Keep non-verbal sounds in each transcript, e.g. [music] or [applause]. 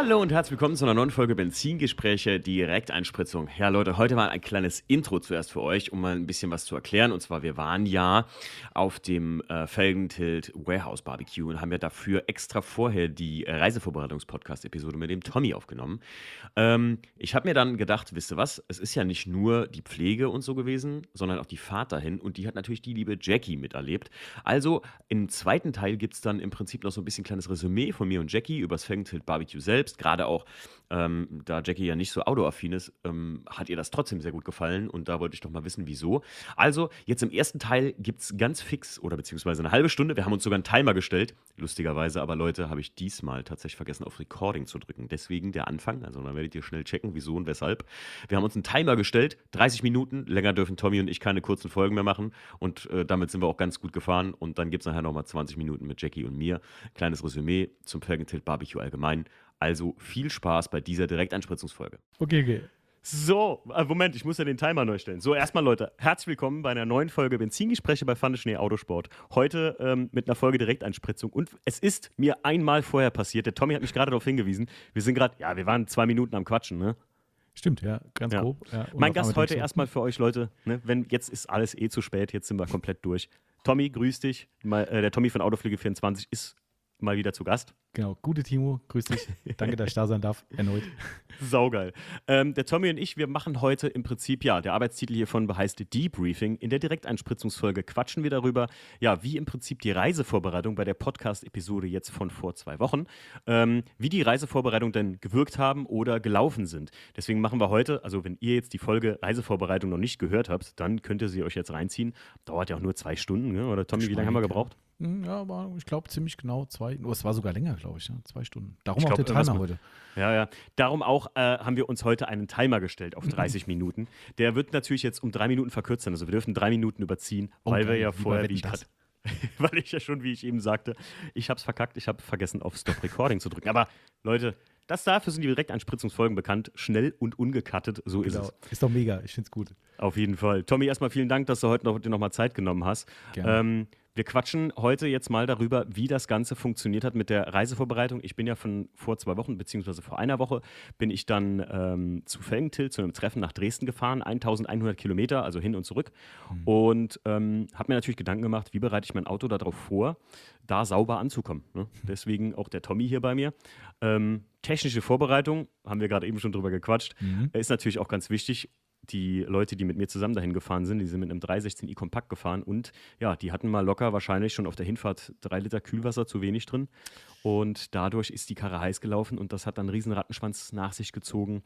Hallo und herzlich willkommen zu einer neuen Folge Benzingespräche Direkteinspritzung. Ja Leute, heute mal ein kleines Intro zuerst für euch, um mal ein bisschen was zu erklären. Und zwar, wir waren ja auf dem äh, Felgentilt Warehouse Barbecue und haben ja dafür extra vorher die Reisevorbereitungs-Podcast-Episode mit dem Tommy aufgenommen. Ähm, ich habe mir dann gedacht, wisst ihr was, es ist ja nicht nur die Pflege und so gewesen, sondern auch die Fahrt dahin. Und die hat natürlich die liebe Jackie miterlebt. Also im zweiten Teil gibt es dann im Prinzip noch so ein bisschen kleines Resümee von mir und Jackie übers Felgentilt Barbecue selbst, gerade auch, ähm, da Jackie ja nicht so autoaffin ist, ähm, hat ihr das trotzdem sehr gut gefallen und da wollte ich doch mal wissen, wieso. Also, jetzt im ersten Teil gibt es ganz fix oder beziehungsweise eine halbe Stunde. Wir haben uns sogar einen Timer gestellt, lustigerweise, aber Leute, habe ich diesmal tatsächlich vergessen, auf Recording zu drücken. Deswegen der Anfang, also dann werdet ihr schnell checken, wieso und weshalb. Wir haben uns einen Timer gestellt, 30 Minuten, länger dürfen Tommy und ich keine kurzen Folgen mehr machen und äh, damit sind wir auch ganz gut gefahren und dann gibt es nachher nochmal 20 Minuten mit Jackie und mir. Kleines Resümee zum Felgentilt Barbecue allgemein. Also viel Spaß bei dieser Direkteinspritzungsfolge. Okay, okay. So, äh, Moment, ich muss ja den Timer neu stellen. So, erstmal Leute, herzlich willkommen bei einer neuen Folge Benzingespräche bei Pfanne Schnee Autosport. Heute ähm, mit einer Folge Direkteinspritzung. Und es ist mir einmal vorher passiert, der Tommy hat mich gerade darauf hingewiesen, wir sind gerade, ja, wir waren zwei Minuten am Quatschen, ne? Stimmt, ja, ganz Ja. grob. Ja, Mein Gast heute erstmal für euch Leute, ne, wenn jetzt ist alles eh zu spät, jetzt sind wir komplett durch. Tommy, grüß dich. Mal, äh, der Tommy von Autoflüge24 ist mal wieder zu Gast. Genau, gute Timo, grüß dich. Danke, dass ich da sein darf, erneut. [laughs] Saugeil. Ähm, der Tommy und ich, wir machen heute im Prinzip, ja, der Arbeitstitel hiervon heißt Debriefing. In der Direkteinspritzungsfolge quatschen wir darüber, ja, wie im Prinzip die Reisevorbereitung bei der Podcast-Episode jetzt von vor zwei Wochen, ähm, wie die Reisevorbereitung denn gewirkt haben oder gelaufen sind. Deswegen machen wir heute, also wenn ihr jetzt die Folge Reisevorbereitung noch nicht gehört habt, dann könnt ihr sie euch jetzt reinziehen. Dauert ja auch nur zwei Stunden, ne? oder Tommy, wie lange haben wir gebraucht? Hm, Ja, aber ich glaube ziemlich genau zwei, oh, es war sogar länger, glaube ich, ja, zwei Stunden. Darum Ich auch glaub, der Timer heute. Ja, ja. Darum auch äh, haben wir uns heute einen Timer gestellt auf [clears throat] 30 Minuten. Der wird natürlich jetzt um drei Minuten verkürzt. Also wir dürfen drei Minuten überziehen, Oh, weil wir ja vorher, wie ich grad, [laughs] weil ich ja schon, wie ich eben sagte, ich habe es verkackt, ich habe vergessen, auf Stop Recording zu drücken. Aber Leute, das dafür sind die Direkteinspritzungsfolgen bekannt. Schnell und ungekattet, so ist Genau. es. Ist doch mega, ich finde es gut. Auf jeden Fall. Tommy, erstmal vielen Dank, dass du heute noch, dir noch mal Zeit genommen hast. Gerne. Ähm, wir quatschen heute jetzt mal darüber, wie das Ganze funktioniert hat mit der Reisevorbereitung. Ich bin ja von vor zwei Wochen, beziehungsweise vor einer Woche, bin ich dann ähm, zu Felgentilt, zu einem Treffen nach Dresden gefahren, 1100 Kilometer, also hin und zurück. Und ähm, habe mir natürlich Gedanken gemacht, wie bereite ich mein Auto darauf vor, da sauber anzukommen. Ne? Deswegen auch der Tommy hier bei mir. Ähm, technische Vorbereitung, haben wir gerade eben schon drüber gequatscht, Mhm. ist natürlich auch ganz wichtig. Die Leute, die mit mir zusammen dahin gefahren sind, die sind mit einem 316i Kompakt gefahren und ja, die hatten mal locker wahrscheinlich schon auf der Hinfahrt drei Liter Kühlwasser zu wenig drin. Und dadurch ist die Karre heiß gelaufen und das hat dann einen riesen Rattenschwanz nach sich gezogen.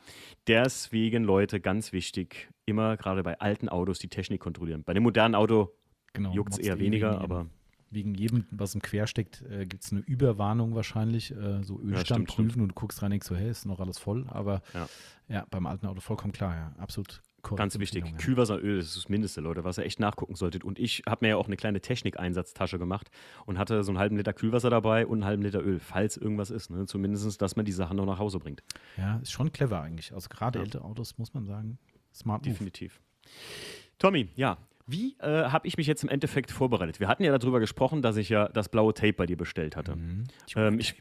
Deswegen, Leute, ganz wichtig, immer gerade bei alten Autos die Technik kontrollieren. Bei dem modernen Auto Genau, juckt es eher eh weniger, wegen jedem- aber Wegen jedem, was im Quer steckt, äh, gibt es eine Überwarnung wahrscheinlich. Äh, so Ölstand stimmt, prüfen stimmt. und du guckst rein, denkst so, hey, ist noch alles voll. Aber Ja. ja, beim alten Auto vollkommen klar, ja. Absolut korrekt. Ganz wichtig. Kühlwasseröl das ist das Mindeste, Leute, was ihr echt nachgucken solltet. Und ich habe mir ja auch eine kleine Technikeinsatztasche gemacht und hatte so einen halben Liter Kühlwasser dabei und einen halben Liter Öl, falls irgendwas ist. Ne? Zumindest, dass man die Sachen noch nach Hause bringt. Ja, ist schon clever eigentlich. Also gerade Ja. ältere Autos, muss man sagen, smart. Definitiv. Tommy, ja. Wie äh, habe ich mich jetzt im Endeffekt vorbereitet? Wir hatten ja darüber gesprochen, dass ich ja das blaue Tape bei dir bestellt hatte. Mhm. Ähm, ich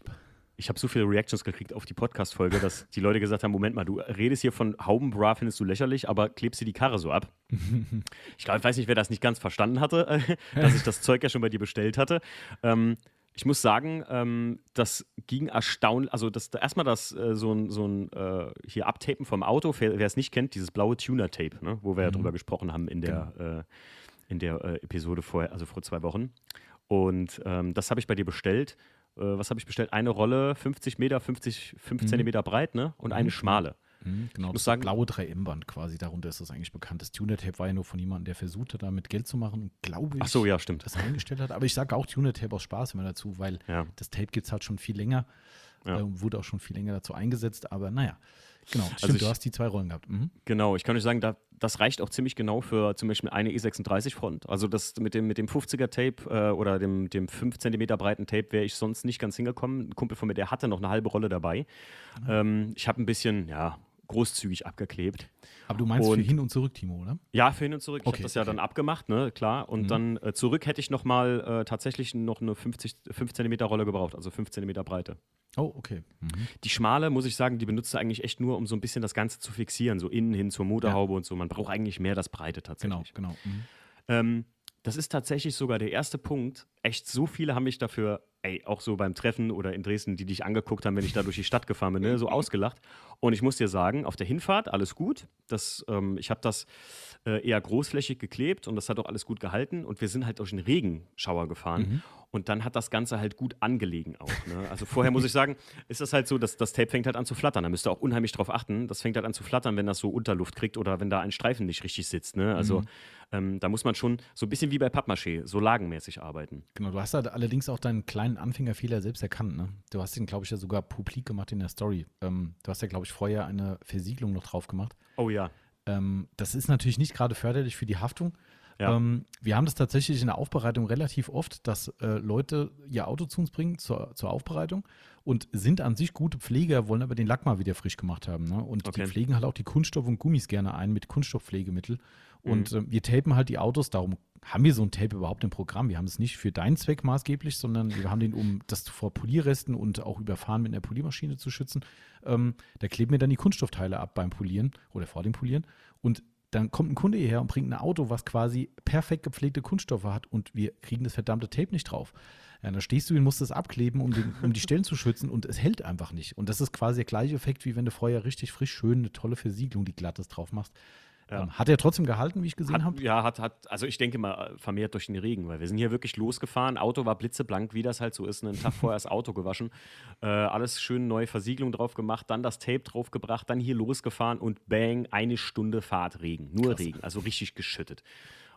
ich habe so viele Reactions gekriegt auf die Podcast-Folge, dass die Leute gesagt haben: Moment mal, du redest hier von Haubenbra, findest du lächerlich, aber klebst dir die Karre so ab. [laughs] Ich glaube, ich weiß nicht, wer das nicht ganz verstanden hatte, äh, dass ich das Zeug ja schon bei dir bestellt hatte. Ähm, ich muss sagen, ähm, das ging erstaunlich. Also, das, erstmal das äh, so ein, so ein äh, hier Abtapen vom Auto, wer es nicht kennt, dieses blaue Tuner-Tape, ne, wo wir ja Mhm. drüber gesprochen haben in der, äh, in der äh, Episode vorher, also vor zwei Wochen. Und ähm, das habe ich bei dir bestellt. Äh, was habe ich bestellt? Eine Rolle, 50 Meter, 50, 5 Mhm. Zentimeter breit, ne? Und eine Mhm. schmale. Mhm, genau, muss das sagen- blaue 3M-Band quasi, darunter ist das eigentlich bekannt. Das Tuner-Tape war ja nur von jemandem, der versucht hat, damit Geld zu machen und glaube ich, Ach so, ja, stimmt. das eingestellt hat. Aber ich sage auch Tuner-Tape aus Spaß immer dazu, weil Ja. das Tape gibt es halt schon viel länger, Ja. äh, wurde auch schon viel länger dazu eingesetzt, aber naja, genau. Stimmt, Also ich- du hast die zwei Rollen gehabt. Mhm. Genau, ich kann euch sagen, da, das reicht auch ziemlich genau für zum Beispiel eine E36-Front. Also das mit dem, mit dem 50er-Tape äh, oder dem, dem 5 cm breiten Tape wäre ich sonst nicht ganz hingekommen. Ein Kumpel von mir, der hatte noch eine halbe Rolle dabei. Ähm, ich habe ein bisschen, ja, großzügig abgeklebt. Aber du meinst für Und- hin und zurück, Timo, oder? Ja, für hin und zurück. Ich Okay, habe das ja okay. dann abgemacht, ne, klar. Und Mhm. dann äh, zurück hätte ich nochmal äh, tatsächlich noch eine 50, 5 cm Rolle gebraucht, also 5 cm Breite. Oh, okay. Mhm. Die schmale, muss ich sagen, die benutzt du eigentlich echt nur, um so ein bisschen das Ganze zu fixieren, so innen hin zur Motorhaube und so. Man braucht eigentlich mehr das Breite Genau, tatsächlich. genau. Mhm. Ähm, das ist tatsächlich sogar der erste Punkt. Echt, so viele haben mich dafür, ey, auch so beim Treffen oder in Dresden, die dich angeguckt haben, wenn ich da durch die Stadt gefahren bin, ne, so ausgelacht. Und ich muss dir sagen, auf der Hinfahrt alles gut. Das, ähm, ich habe das äh, eher großflächig geklebt und das hat auch alles gut gehalten. Und wir sind halt durch den Regenschauer gefahren. Mhm. Und dann hat das Ganze halt gut angelegen auch. Ne? Also vorher muss ich sagen, [laughs] ist das halt so, dass das Tape fängt halt an zu flattern. Da müsst ihr auch unheimlich drauf achten. Das fängt halt an zu flattern, wenn das so Unterluft kriegt oder wenn da ein Streifen nicht richtig sitzt. Ne? Also Mhm. ähm, da muss man schon so ein bisschen wie bei Pappmaché, so lagenmäßig arbeiten. Genau, du hast halt allerdings auch deinen kleinen Anfängerfehler selbst erkannt, ne? Du hast ihn, glaube ich, ja sogar publik gemacht in der Story. Ähm, du hast ja, glaube ich, vorher eine Versiegelung noch drauf gemacht. Oh ja. Ähm, das ist natürlich nicht gerade förderlich für die Haftung. Ja. Ähm, wir haben das tatsächlich in der Aufbereitung relativ oft, dass äh, Leute ihr Auto zu uns bringen zur, zur Aufbereitung und sind an sich gute Pfleger, wollen aber den Lack mal wieder frisch gemacht haben. Ne? Und Okay. die pflegen halt auch die Kunststoff- und Gummis gerne ein mit Kunststoffpflegemittel. Mhm. Und äh, wir tapen halt die Autos, darum haben wir so ein Tape überhaupt im Programm. Wir haben es nicht für deinen Zweck maßgeblich, sondern wir haben den, um das vor Polierresten und auch Überfahren mit einer Poliermaschine zu schützen. Ähm, da kleben wir dann die Kunststoffteile ab beim Polieren oder vor dem Polieren. Und dann kommt ein Kunde hierher und bringt ein Auto, was quasi perfekt gepflegte Kunststoffe hat und wir kriegen das verdammte Tape nicht drauf. Ja, dann stehst du und musst das abkleben, um, den, um die Stellen zu schützen und es hält einfach nicht. Und das ist quasi der gleiche Effekt, wie wenn du vorher richtig frisch schön eine tolle Versiegelung, die glattes drauf machst. Ja. Hat er trotzdem gehalten, wie ich gesehen habe? ja, hat, hat, also ich denke mal, äh, vermehrt durch den Regen, weil wir sind hier wirklich losgefahren. Auto war blitzeblank, wie das halt so ist. Einen Tag vorher das Auto gewaschen. Äh, alles schön neue Versiegelung drauf gemacht, dann das Tape drauf gebracht, dann hier losgefahren und bang, eine Stunde Fahrt Regen. Nur Krass. Regen, also richtig geschüttet.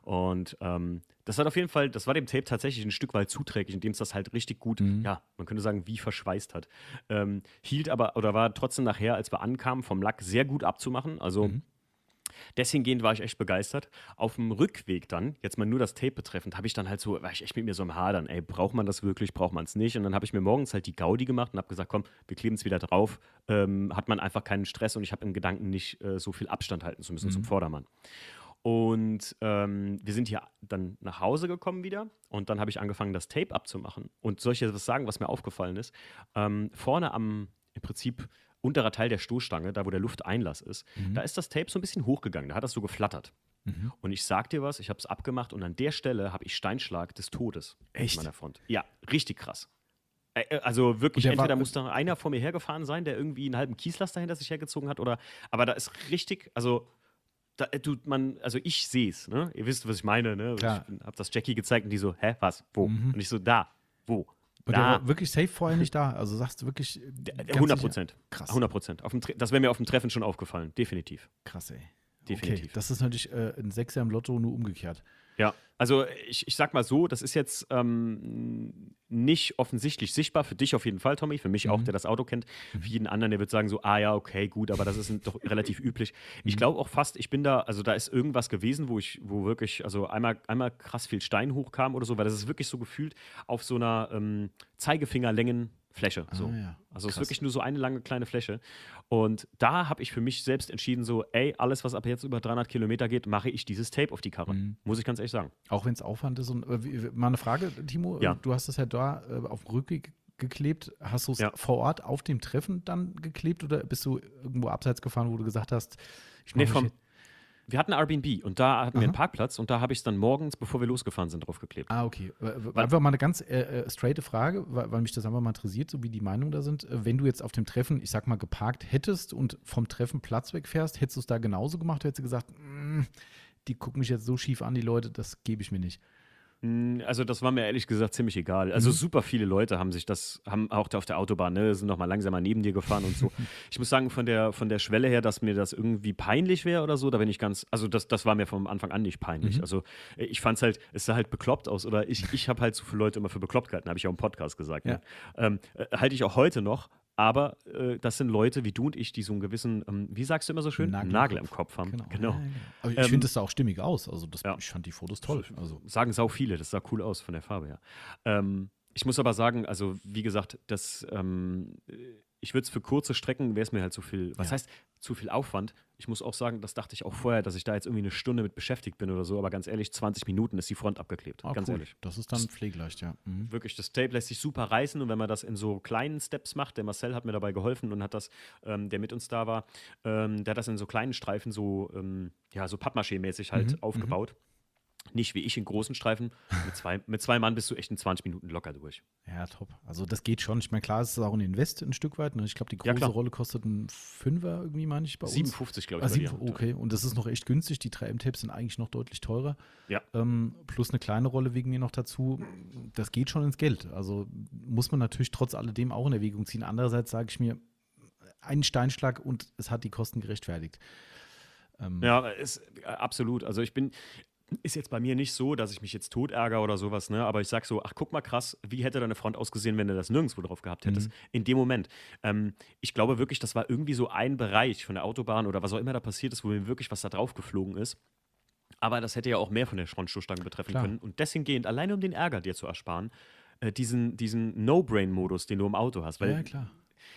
Und ähm, das hat auf jeden Fall, das war dem Tape tatsächlich ein Stück weit zuträglich, indem es das halt richtig gut, Mhm. ja, man könnte sagen, wie verschweißt hat. Ähm, hielt aber, oder war trotzdem nachher, als wir ankamen, vom Lack sehr gut abzumachen. Also Mhm. Deshingehend war ich echt begeistert. Auf dem Rückweg dann, jetzt mal nur das Tape betreffend, habe ich dann halt so, war ich echt mit mir so im Hadern, ey, braucht man das wirklich, braucht man es nicht? Und dann habe ich mir morgens halt die Gaudi gemacht und habe gesagt, komm, wir kleben es wieder drauf. Ähm, hat man einfach keinen Stress und ich habe im Gedanken nicht äh, so viel Abstand halten zu müssen zum Vordermann. Und ähm, wir sind hier dann nach Hause gekommen wieder und dann habe ich angefangen, das Tape abzumachen. Und soll ich jetzt was sagen, was mir aufgefallen ist? Ähm, vorne am, im Prinzip, unterer Teil der Stoßstange, da wo der Lufteinlass ist, da ist das Tape so ein bisschen hochgegangen, da hat das so geflattert. Mhm. Und ich sag dir was, ich habe es abgemacht und an der Stelle habe ich Steinschlag des Todes Echt? an meiner Front. Ja, richtig krass. Äh, äh, Also wirklich, Und der war- entweder muss da einer vor mir hergefahren sein, der irgendwie einen halben Kieslaster hinter sich hergezogen hat, oder aber da ist richtig, also da, äh, du, man, also ich sehe es, ne? Ihr wisst, was ich meine, ne? Klar. Ich habe das Jackie gezeigt und die so, hä, was, wo? Mhm. Und ich so, da, wo? Und der Da, war wirklich safe vorher nicht da. Also sagst du wirklich. äh, ganz 100 sicher? Prozent. Krass. 100 Prozent. Das wäre mir auf dem Treffen schon aufgefallen, definitiv. Krass, ey. Definitiv. Okay, das ist natürlich äh, ein Sechser im Lotto, nur umgekehrt. Ja, also ich, ich sag mal so, das ist jetzt ähm, nicht offensichtlich sichtbar. Für dich auf jeden Fall, Tommy, für mich auch, Mhm. der das Auto kennt. Für jeden anderen, der wird sagen so, ah ja, okay, gut, aber das ist doch relativ [laughs] üblich. Ich glaube auch fast, ich bin da, also da ist irgendwas gewesen, wo ich, wo wirklich, also einmal, einmal krass viel Stein hochkam oder so, weil das ist wirklich so gefühlt auf so einer ähm, Zeigefingerlängen Fläche. So. Ah, ja. Also es ist wirklich nur so eine lange kleine Fläche. Und da habe ich für mich selbst entschieden, so, ey, alles, was ab jetzt über 300 Kilometer geht, mache ich dieses Tape auf die Karre. Mhm. Muss ich ganz ehrlich sagen. Auch wenn es Aufwand ist. Und, äh, mal eine Frage, Timo. Ja. Du hast es ja da äh, auf dem Rückweg geklebt. Hast du es Ja. vor Ort auf dem Treffen dann geklebt oder bist du irgendwo abseits gefahren, wo du gesagt hast, ich Nee, vom, wir hatten Airbnb und da hatten wir einen Aha. Parkplatz und da habe ich es dann morgens, bevor wir losgefahren sind, draufgeklebt. Ah, okay. Einfach mal eine ganz äh, äh, straighte Frage, weil, weil mich das einfach mal interessiert, so wie die Meinungen da sind. Äh, Wenn du jetzt auf dem Treffen, ich sag mal, geparkt hättest und vom Treffen Platz wegfährst, hättest du es da genauso gemacht? Hättest du gesagt, "Mm, die gucken mich jetzt so schief an, die Leute, das gebe ich mir nicht. Mm, Also das war mir ehrlich gesagt ziemlich egal. Also Mhm. super viele Leute haben sich das, haben auch da auf der Autobahn, ne, sind noch mal langsamer neben dir gefahren und so. [laughs] ich muss sagen, von der, von der Schwelle her, dass mir das irgendwie peinlich wäre oder so, da bin ich ganz, also das, das war mir vom Anfang an nicht peinlich. Mhm. Also äh, ich fand es halt, es sah halt bekloppt aus oder ich, ich habe halt so viele Leute immer für bekloppt gehalten, habe ich auch im Podcast gesagt. Ne? Ähm, äh, halte ich auch heute noch, aber äh, das sind Leute wie du und ich, die so einen gewissen, ähm, wie sagst du immer so schön, Nagel, im Kopf haben. Genau. genau. Aber ich Ähm, finde, das sah auch stimmig aus. Also das, ja. ich fand die Fotos toll. Also sagen sau viele, das sah cool aus von der Farbe her. Ähm, ich muss aber sagen, also wie gesagt, das, ähm, ich würde es für kurze Strecken, wäre es mir halt zu viel, was Ja. heißt zu viel Aufwand? Ich muss auch sagen, das dachte ich auch vorher, dass ich da jetzt irgendwie eine Stunde mit beschäftigt bin oder so, aber ganz ehrlich, 20 Minuten ist die Front abgeklebt, Ah, ganz cool. ehrlich. Das ist dann pflegeleicht, ja. Mhm. Wirklich, das Tape lässt sich super reißen und wenn man das in so kleinen Steps macht, der Marcel hat mir dabei geholfen und hat das, ähm, der mit uns da war, ähm, der hat das in so kleinen Streifen so, ähm, ja, so Pappmaché-mäßig halt Mhm, aufgebaut. Nicht wie ich in großen Streifen. Mit zwei, mit zwei Mann bist du echt in 20 Minuten locker durch. Ja, top. Also das geht schon. Ich meine, klar, es ist auch ein Invest ein Stück weit. Ne? Ich glaube, die Ja, große klar. Rolle kostet ein Fünfer irgendwie, meine ich, bei uns. 57, glaube ich. Ah, bei sieben, dir. okay, und das ist noch echt günstig. Die 3M-Tapes sind eigentlich noch deutlich teurer. Ja. Ähm, plus eine kleine Rolle wegen mir noch dazu. Das geht schon ins Geld. Also muss man natürlich trotz alledem auch in Erwägung ziehen. Andererseits sage ich mir, einen Steinschlag und es hat die Kosten gerechtfertigt. Ähm, Ja, ist, äh, absolut. Also ich bin, ist jetzt bei mir nicht so, dass ich mich jetzt tot ärgere oder sowas, ne? Aber ich sag so, ach guck mal krass, wie hätte deine Front ausgesehen, wenn du das nirgendwo drauf gehabt hättest? In dem Moment. Ähm, ich glaube wirklich, das war irgendwie so ein Bereich von der Autobahn oder was auch immer da passiert ist, wo mir wirklich was da drauf geflogen ist. Aber das hätte ja auch mehr von der Frontstoßstange betreffen Klar. können. Und deswegen gehend, alleine um den Ärger dir zu ersparen, äh, diesen, diesen No-Brain-Modus, den du im Auto hast. Weil ja, klar.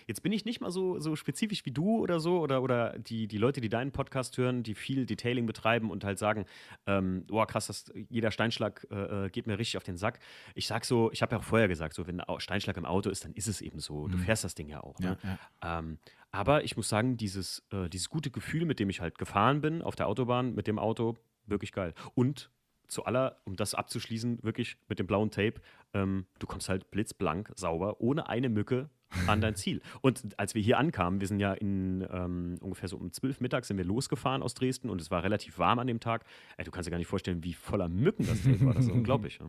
Jetzt bin ich nicht mal so, so spezifisch wie du oder so oder, oder die, die Leute, die deinen Podcast hören, die viel Detailing betreiben und halt sagen, ähm, boah, krass, das, jeder Steinschlag äh, äh, geht mir richtig auf den Sack. Ich sag so, ich habe ja auch vorher gesagt, so wenn ein Steinschlag im Auto ist, dann ist es eben so. Du fährst das Ding ja auch. Ne? Ja, ja. Ähm, aber ich muss sagen, dieses, äh, dieses gute Gefühl, mit dem ich halt gefahren bin auf der Autobahn mit dem Auto, wirklich geil. Und zu aller, um das abzuschließen, wirklich mit dem blauen Tape, ähm, du kommst halt blitzblank, sauber, ohne eine Mücke an dein [laughs] Ziel. Und als wir hier ankamen, wir sind ja in ähm, ungefähr so um 12 mittags sind wir losgefahren aus Dresden und es war relativ warm an dem Tag. Ey, du kannst dir gar nicht vorstellen, wie voller Mücken das Tape war. Das ist [laughs] unglaublich. Ja.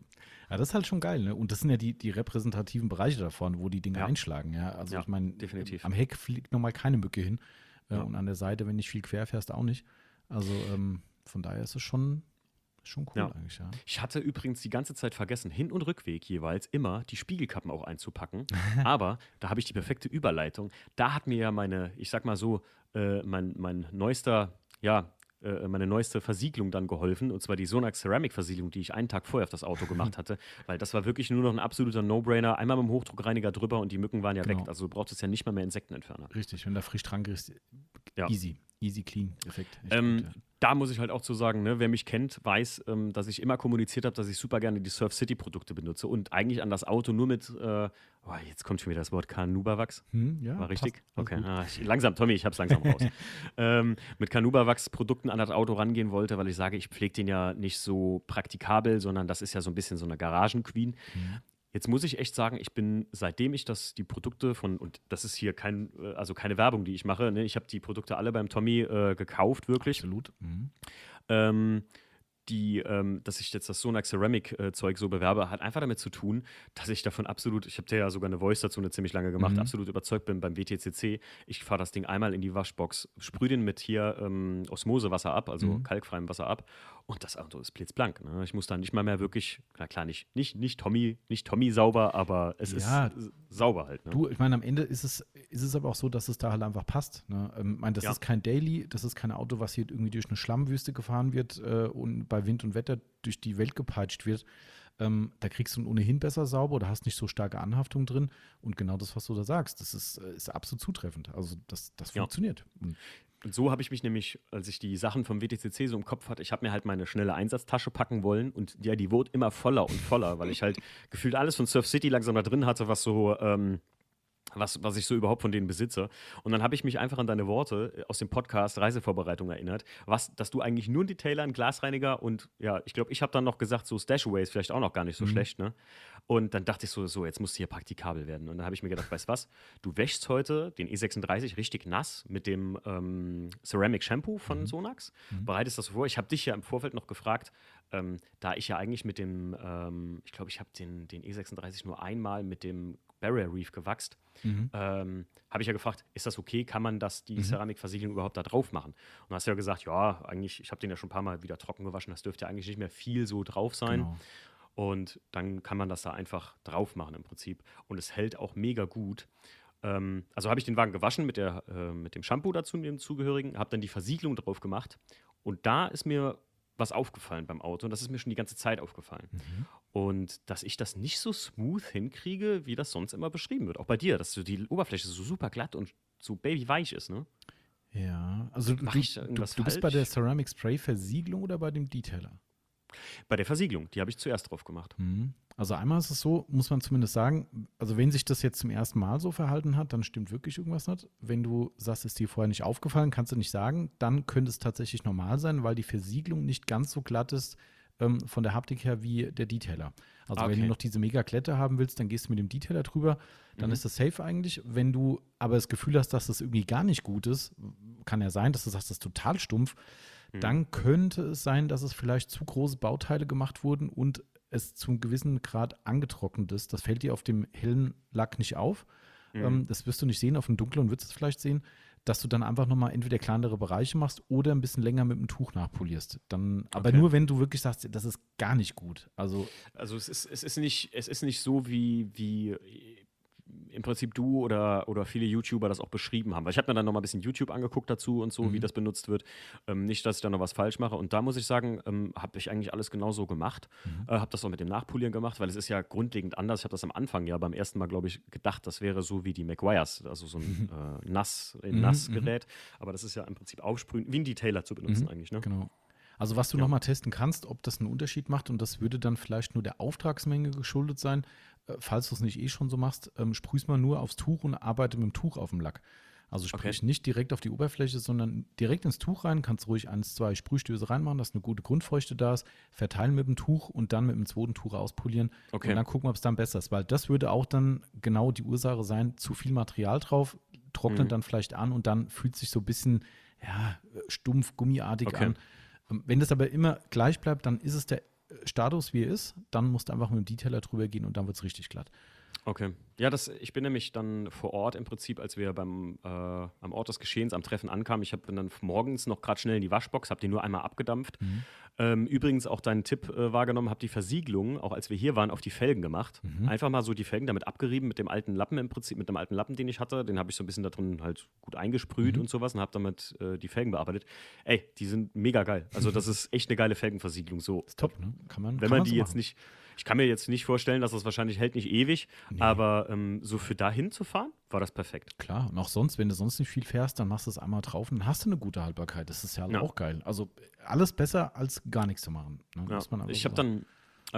Ja, das ist halt schon geil, ne? Und das sind ja die, die repräsentativen Bereiche davon, wo die Dinge Ja. einschlagen, ja. Also Ja, ich meine, am Heck fliegt nochmal keine Mücke hin. Äh, Ja. Und an der Seite, wenn nicht viel quer fährst, auch nicht. Also ähm, von daher ist es schon, schon cool Ja. eigentlich, ja. Ich hatte übrigens die ganze Zeit vergessen, Hin- und Rückweg jeweils immer die Spiegelkappen auch einzupacken. [laughs] Aber da habe ich die perfekte Überleitung. Da hat mir ja meine, ich sag mal so, äh, mein, mein neuester, ja, äh, meine neueste Versiegelung dann geholfen. Und zwar die Sonax Ceramic Versiegelung, die ich einen Tag vorher auf das Auto gemacht hatte. [laughs] Weil das war wirklich nur noch ein absoluter No-Brainer. Einmal mit dem Hochdruckreiniger drüber und die Mücken waren ja Genau. weg. Also du brauchtest ja nicht mal mehr Insektenentferner. Richtig, wenn du frisch dran kriegst, Ja. easy. Easy clean Effekt. Ähm, gut, ja. Da muss ich halt auch zu sagen, ne, wer mich kennt, weiß, ähm, dass ich immer kommuniziert habe, dass ich super gerne die Surf City Produkte benutze und eigentlich an das Auto nur mit, äh, oh, jetzt kommt schon wieder das Wort Kanuba-Wachs. Hm, ja, War richtig? passt. Okay. Ah, ich, langsam, Tommy, ich hab's langsam raus. [laughs] ähm, mit Kanuba-Wachs-Produkten an das Auto rangehen wollte, weil ich sage, ich pflege den ja nicht so praktikabel, sondern das ist ja so ein bisschen so eine Garagenqueen. Mhm. Jetzt muss ich echt sagen, ich bin, seitdem ich das, die Produkte von, und das ist hier kein, äh, also keine Werbung, die ich mache, ne? ich habe die Produkte alle beim Tommy äh, gekauft, wirklich. Absolut. Mhm. Ähm, die, ähm, dass ich jetzt das Sonax Ceramic äh, Zeug so bewerbe, hat einfach damit zu tun, dass ich davon absolut, ich habe ja sogar eine Voice dazu eine ziemlich lange gemacht, Mhm. absolut überzeugt bin beim WTCC. Ich fahre das Ding einmal in die Waschbox, sprühe den mit hier ähm, Osmosewasser ab, also Mhm. kalkfreiem Wasser ab und das Auto ist blitzblank. Ne? Ich muss da nicht mal mehr wirklich, na klar, nicht, nicht, nicht Tommy, nicht Tommy sauber, aber es Ja. ist sauber halt. Ne? Du, ich meine, am Ende ist es, ist es aber auch so, dass es da halt einfach passt. Ne? Ähm, ich meine, das Ja. ist kein Daily, das ist kein Auto, was hier irgendwie durch eine Schlammwüste gefahren wird äh, und bei Wind und Wetter durch die Welt gepeitscht wird. Ähm, da kriegst du ihn ohnehin besser sauber oder hast nicht so starke Anhaftung drin. Und genau das, was du da sagst, das ist, äh, ist absolut zutreffend. Also das, das Ja. funktioniert. Und Und so habe ich mich nämlich, als ich die Sachen vom WTCC so im Kopf hatte, ich habe mir halt meine schnelle Einsatztasche packen wollen und ja, die wurde immer voller und voller, weil ich halt [laughs] gefühlt alles von Surf City langsam da drin hatte, was so, ähm, was, was ich so überhaupt von denen besitze. Und dann habe ich mich einfach an deine Worte äh, aus dem Podcast Reisevorbereitung erinnert, was, dass du eigentlich nur einen Detailer, einen Glasreiniger und ja, ich glaube, ich habe dann noch gesagt, so Stashaway ist vielleicht auch noch gar nicht so schlecht, ne? Und dann dachte ich so, so, jetzt muss hier praktikabel werden. Und dann habe ich mir gedacht, weißt was, du wäschst heute den E36 richtig nass mit dem ähm, Ceramic Shampoo von Sonax, bereitest das vor. Ich habe dich ja im Vorfeld noch gefragt, ähm, da ich ja eigentlich mit dem, ähm, ich glaube, ich habe den, den E36 nur einmal mit dem Barrier Reef gewachst, ähm, habe ich ja gefragt, ist das okay? Kann man das, die Keramikversiegelung überhaupt da drauf machen? Und du hast ja gesagt, ja, eigentlich, ich habe den ja schon ein paar Mal wieder trocken gewaschen, das dürfte ja eigentlich nicht mehr viel so drauf sein. Genau. Und dann kann man das da einfach drauf machen im Prinzip. Und es hält auch mega gut. Ähm, also habe ich den Wagen gewaschen mit, der, äh, mit dem Shampoo dazu, dem zugehörigen, habe dann die Versiegelung drauf gemacht. Und da ist mir was aufgefallen beim Auto. Und das ist mir schon die ganze Zeit aufgefallen. und dass ich das nicht so smooth hinkriege, wie das sonst immer beschrieben wird. Auch bei dir, dass so die Oberfläche so super glatt und so babyweich ist, ne? Ja, also du, du, du, du bist bei der Ceramic Spray Versiegelung oder bei dem Detailer? Bei der Versiegelung, die habe ich zuerst drauf gemacht. Mhm. Also einmal ist es so, muss man zumindest sagen, also wenn sich das jetzt zum ersten Mal so verhalten hat, dann stimmt wirklich irgendwas nicht. Wenn du sagst, ist dir vorher nicht aufgefallen, kannst du nicht sagen, dann könnte es tatsächlich normal sein, weil die Versiegelung nicht ganz so glatt ist, ähm, von der Haptik her wie der Detailer. Also okay. wenn du noch diese mega Klette haben willst, dann gehst du mit dem Detailer drüber, dann mhm. ist das safe eigentlich. Wenn du aber das Gefühl hast, dass das irgendwie gar nicht gut ist, kann ja sein, dass du sagst, das ist total stumpf, mhm. dann könnte es sein, dass es vielleicht zu große Bauteile gemacht wurden und es zum gewissen Grad angetrocknet ist. Das fällt dir auf dem hellen Lack nicht auf. Mhm. Ähm, das wirst du nicht sehen, auf dem dunklen wirst du es vielleicht sehen dass du dann einfach nochmal entweder kleinere Bereiche machst oder ein bisschen länger mit dem Tuch nachpolierst. Dann, aber okay. nur wenn du wirklich sagst, das ist gar nicht gut. Also, also es ist, es ist nicht, es ist nicht so wie, wie im Prinzip du oder, oder viele YouTuber das auch beschrieben haben. Weil ich habe mir dann noch mal ein bisschen YouTube angeguckt dazu und so, mhm. wie das benutzt wird. Ähm, nicht, dass ich da noch was falsch mache. Und da muss ich sagen, ähm, habe ich eigentlich alles genauso gemacht. Mhm. Äh, habe das auch mit dem Nachpolieren gemacht, weil es ist ja grundlegend anders. Ich habe das am Anfang ja beim ersten Mal, glaube ich, gedacht, das wäre so wie die McGuire's, also so ein [laughs] äh, Nass, äh, mhm, Nassgerät. Mhm. Aber das ist ja im Prinzip aufsprühen, wie ein Detailer zu benutzen mhm. eigentlich. Ne? Genau. Also was du ja. nochmal testen kannst, ob das einen Unterschied macht und das würde dann vielleicht nur der Auftragsmenge geschuldet sein. Äh, falls du es nicht eh schon so machst, ähm, sprühst mal nur aufs Tuch und arbeite mit dem Tuch auf dem Lack. Also sprich okay. nicht direkt auf die Oberfläche, sondern direkt ins Tuch rein. Kannst ruhig eins, zwei Sprühstöße reinmachen, dass eine gute Grundfeuchte da ist. Verteilen mit dem Tuch und dann mit dem zweiten Tuch auspolieren. Okay. Und dann gucken, ob es dann besser ist. Weil das würde auch dann genau die Ursache sein, zu viel Material drauf, trocknet mhm. dann vielleicht an und dann fühlt sich so ein bisschen ja, stumpf, gummiartig okay. an. Ähm, wenn das aber immer gleich bleibt, dann ist es der Status, wie er ist. Dann musst du einfach mit dem Detailer drüber gehen und dann wird es richtig glatt. Okay. Ja, das, ich bin nämlich dann vor Ort im Prinzip, als wir beim, äh, am Ort des Geschehens, am Treffen ankamen. Ich bin dann morgens noch gerade schnell in die Waschbox, habe die nur einmal abgedampft. Mhm. Ähm, übrigens auch deinen Tipp äh, wahrgenommen, habe die Versiegelung, auch als wir hier waren, auf die Felgen gemacht. Mhm. Einfach mal so die Felgen damit abgerieben mit dem alten Lappen im Prinzip, mit dem alten Lappen, den ich hatte. Den habe ich so ein bisschen da drin halt gut eingesprüht mhm. und sowas und habe damit äh, die Felgen bearbeitet. Ey, die sind mega geil. Also das ist echt eine geile Felgenversiegelung. So, ist top, ne? Kann man. Wenn kann man die so jetzt nicht ich kann mir jetzt nicht vorstellen, dass das wahrscheinlich hält nicht ewig, nee. aber ähm, so für dahin zu fahren, war das perfekt. Klar, und auch sonst, wenn du sonst nicht viel fährst, dann machst du es einmal drauf und dann hast du eine gute Haltbarkeit. Das ist ja, ja. auch geil. Also alles besser als gar nichts zu machen. Ne? Ja. ich habe dann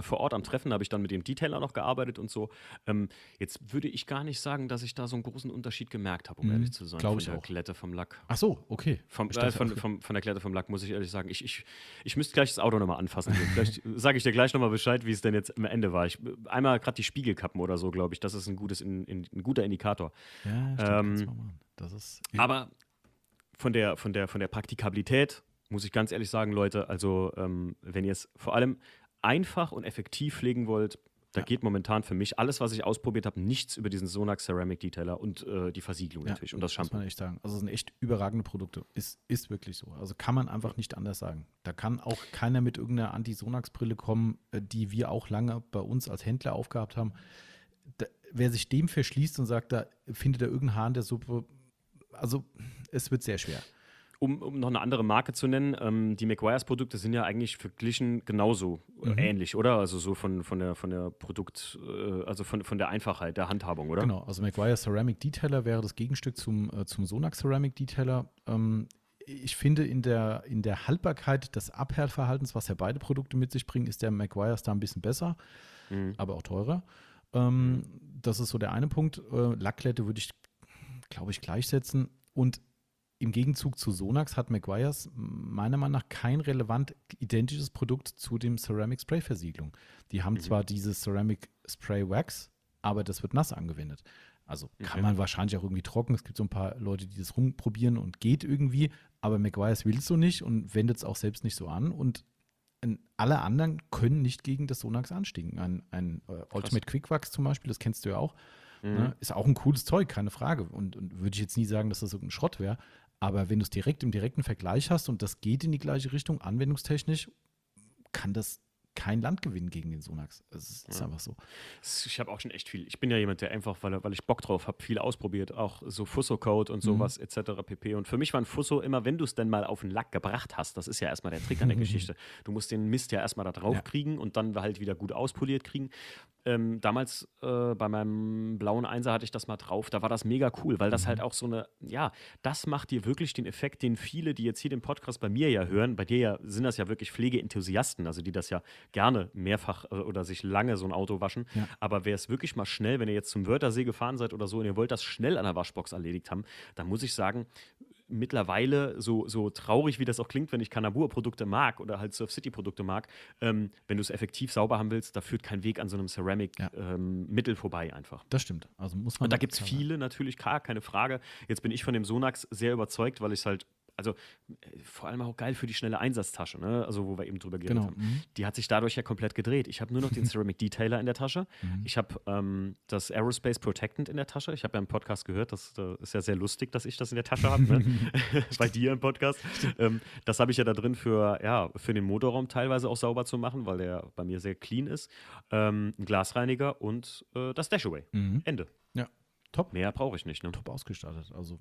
vor Ort am Treffen habe ich dann mit dem Detailer noch gearbeitet und so. Ähm, jetzt würde ich gar nicht sagen, dass ich da so einen großen Unterschied gemerkt habe, um mhm, ehrlich zu sein. Glaube ich der auch. Glätte vom Lack. Ach so, okay. Vom, äh, von, vom, von der Glätte vom Lack muss ich ehrlich sagen. Ich, ich, ich müsste gleich das Auto nochmal anfassen. [laughs] Vielleicht sage ich dir gleich nochmal Bescheid, wie es denn jetzt am Ende war. Ich, einmal gerade die Spiegelkappen oder so, glaube ich. Das ist ein, gutes, in, in, ein guter Indikator. Ja, stimmt. Ähm, das ist. Aber von der, von, der, von der Praktikabilität muss ich ganz ehrlich sagen, Leute, also ähm, wenn ihr es vor allem einfach und effektiv pflegen wollt, da ja. geht momentan für mich alles, was ich ausprobiert habe, nichts über diesen Sonax Ceramic Detailer und äh, die Versiegelung ja, natürlich und das Shampoo. Muss man echt sagen. Also es sind echt überragende Produkte. Ist, ist wirklich so. Also kann man einfach nicht anders sagen. Da kann auch keiner mit irgendeiner Anti-Sonax-Brille kommen, äh, die wir auch lange bei uns als Händler aufgehabt haben. Da, wer sich dem verschließt und sagt, da findet er irgendeinen Hahn der Suppe, also es wird sehr schwer um, um noch eine andere Marke zu nennen, ähm, die McGuire's Produkte sind ja eigentlich verglichen genauso äh, mhm. ähnlich, oder? Also so von, von der von der Produkt, äh, also von, von der Einfachheit der Handhabung, oder? Genau, also McGuire Ceramic Detailer wäre das Gegenstück zum, äh, zum Sonax Ceramic Detailer. Ähm, ich finde, in der, in der Haltbarkeit des Abhärtverhaltens, was ja beide Produkte mit sich bringen, ist der McGuire's da ein bisschen besser, mhm. aber auch teurer. Ähm, das ist so der eine Punkt. Äh, Lacklette würde ich, glaube ich, gleichsetzen. Und im Gegenzug zu Sonax hat McGuire's meiner Meinung nach kein relevant identisches Produkt zu dem Ceramic Spray Versiegelung. Die haben mhm. zwar dieses Ceramic Spray Wax, aber das wird nass angewendet. Also kann okay. man wahrscheinlich auch irgendwie trocken. Es gibt so ein paar Leute, die das rumprobieren und geht irgendwie, aber McGuire's will es so nicht und wendet es auch selbst nicht so an. Und alle anderen können nicht gegen das Sonax anstiegen. Ein, ein äh, Ultimate Quick Wax zum Beispiel, das kennst du ja auch. Mhm. Ne? Ist auch ein cooles Zeug, keine Frage. Und, und würde ich jetzt nie sagen, dass das irgendein Schrott wäre. Aber wenn du es direkt im direkten Vergleich hast und das geht in die gleiche Richtung, anwendungstechnisch, kann das kein Landgewinn gegen den Sonax. Es ist, ist einfach so. Ich habe auch schon echt viel. Ich bin ja jemand, der einfach, weil, weil ich Bock drauf habe, viel ausprobiert. Auch so Fusso-Code und sowas mhm. etc. pp. Und für mich war ein Fusso immer, wenn du es denn mal auf den Lack gebracht hast, das ist ja erstmal der Trick an der [laughs] Geschichte. Du musst den Mist ja erstmal da drauf ja. kriegen und dann halt wieder gut auspoliert kriegen. Ähm, damals äh, bei meinem blauen Einser hatte ich das mal drauf. Da war das mega cool, weil das halt mhm. auch so eine, ja, das macht dir wirklich den Effekt, den viele, die jetzt hier den Podcast bei mir ja hören, bei dir ja sind das ja wirklich Pflegeenthusiasten, also die das ja gerne mehrfach äh, oder sich lange so ein Auto waschen. Ja. Aber wäre es wirklich mal schnell, wenn ihr jetzt zum Wörthersee gefahren seid oder so und ihr wollt das schnell an der Waschbox erledigt haben, dann muss ich sagen, mittlerweile, so, so traurig wie das auch klingt, wenn ich Kanabur-Produkte mag oder halt Surf City-Produkte mag, ähm, wenn du es effektiv sauber haben willst, da führt kein Weg an so einem Ceramic-Mittel ja. ähm, vorbei einfach. Das stimmt. Also muss man. Und da gibt es viele natürlich, klar, keine Frage. Jetzt bin ich von dem Sonax sehr überzeugt, weil ich es halt also äh, vor allem auch geil für die schnelle Einsatztasche, ne? also wo wir eben drüber geredet genau. haben. Mhm. Die hat sich dadurch ja komplett gedreht. Ich habe nur noch den [laughs] Ceramic Detailer in der Tasche. Mhm. Ich habe ähm, das Aerospace Protectant in der Tasche. Ich habe ja im Podcast gehört, das, das, ist ja sehr lustig, dass ich das in der Tasche habe, ne? [laughs] [laughs] bei dir im Podcast. Ähm, das habe ich ja da drin für, ja, für den Motorraum teilweise auch sauber zu machen, weil der bei mir sehr clean ist. Ähm, ein Glasreiniger und äh, das Dashaway. Mhm. Ende. Ja, top. Mehr brauche ich nicht. Ne? Top ausgestattet. Also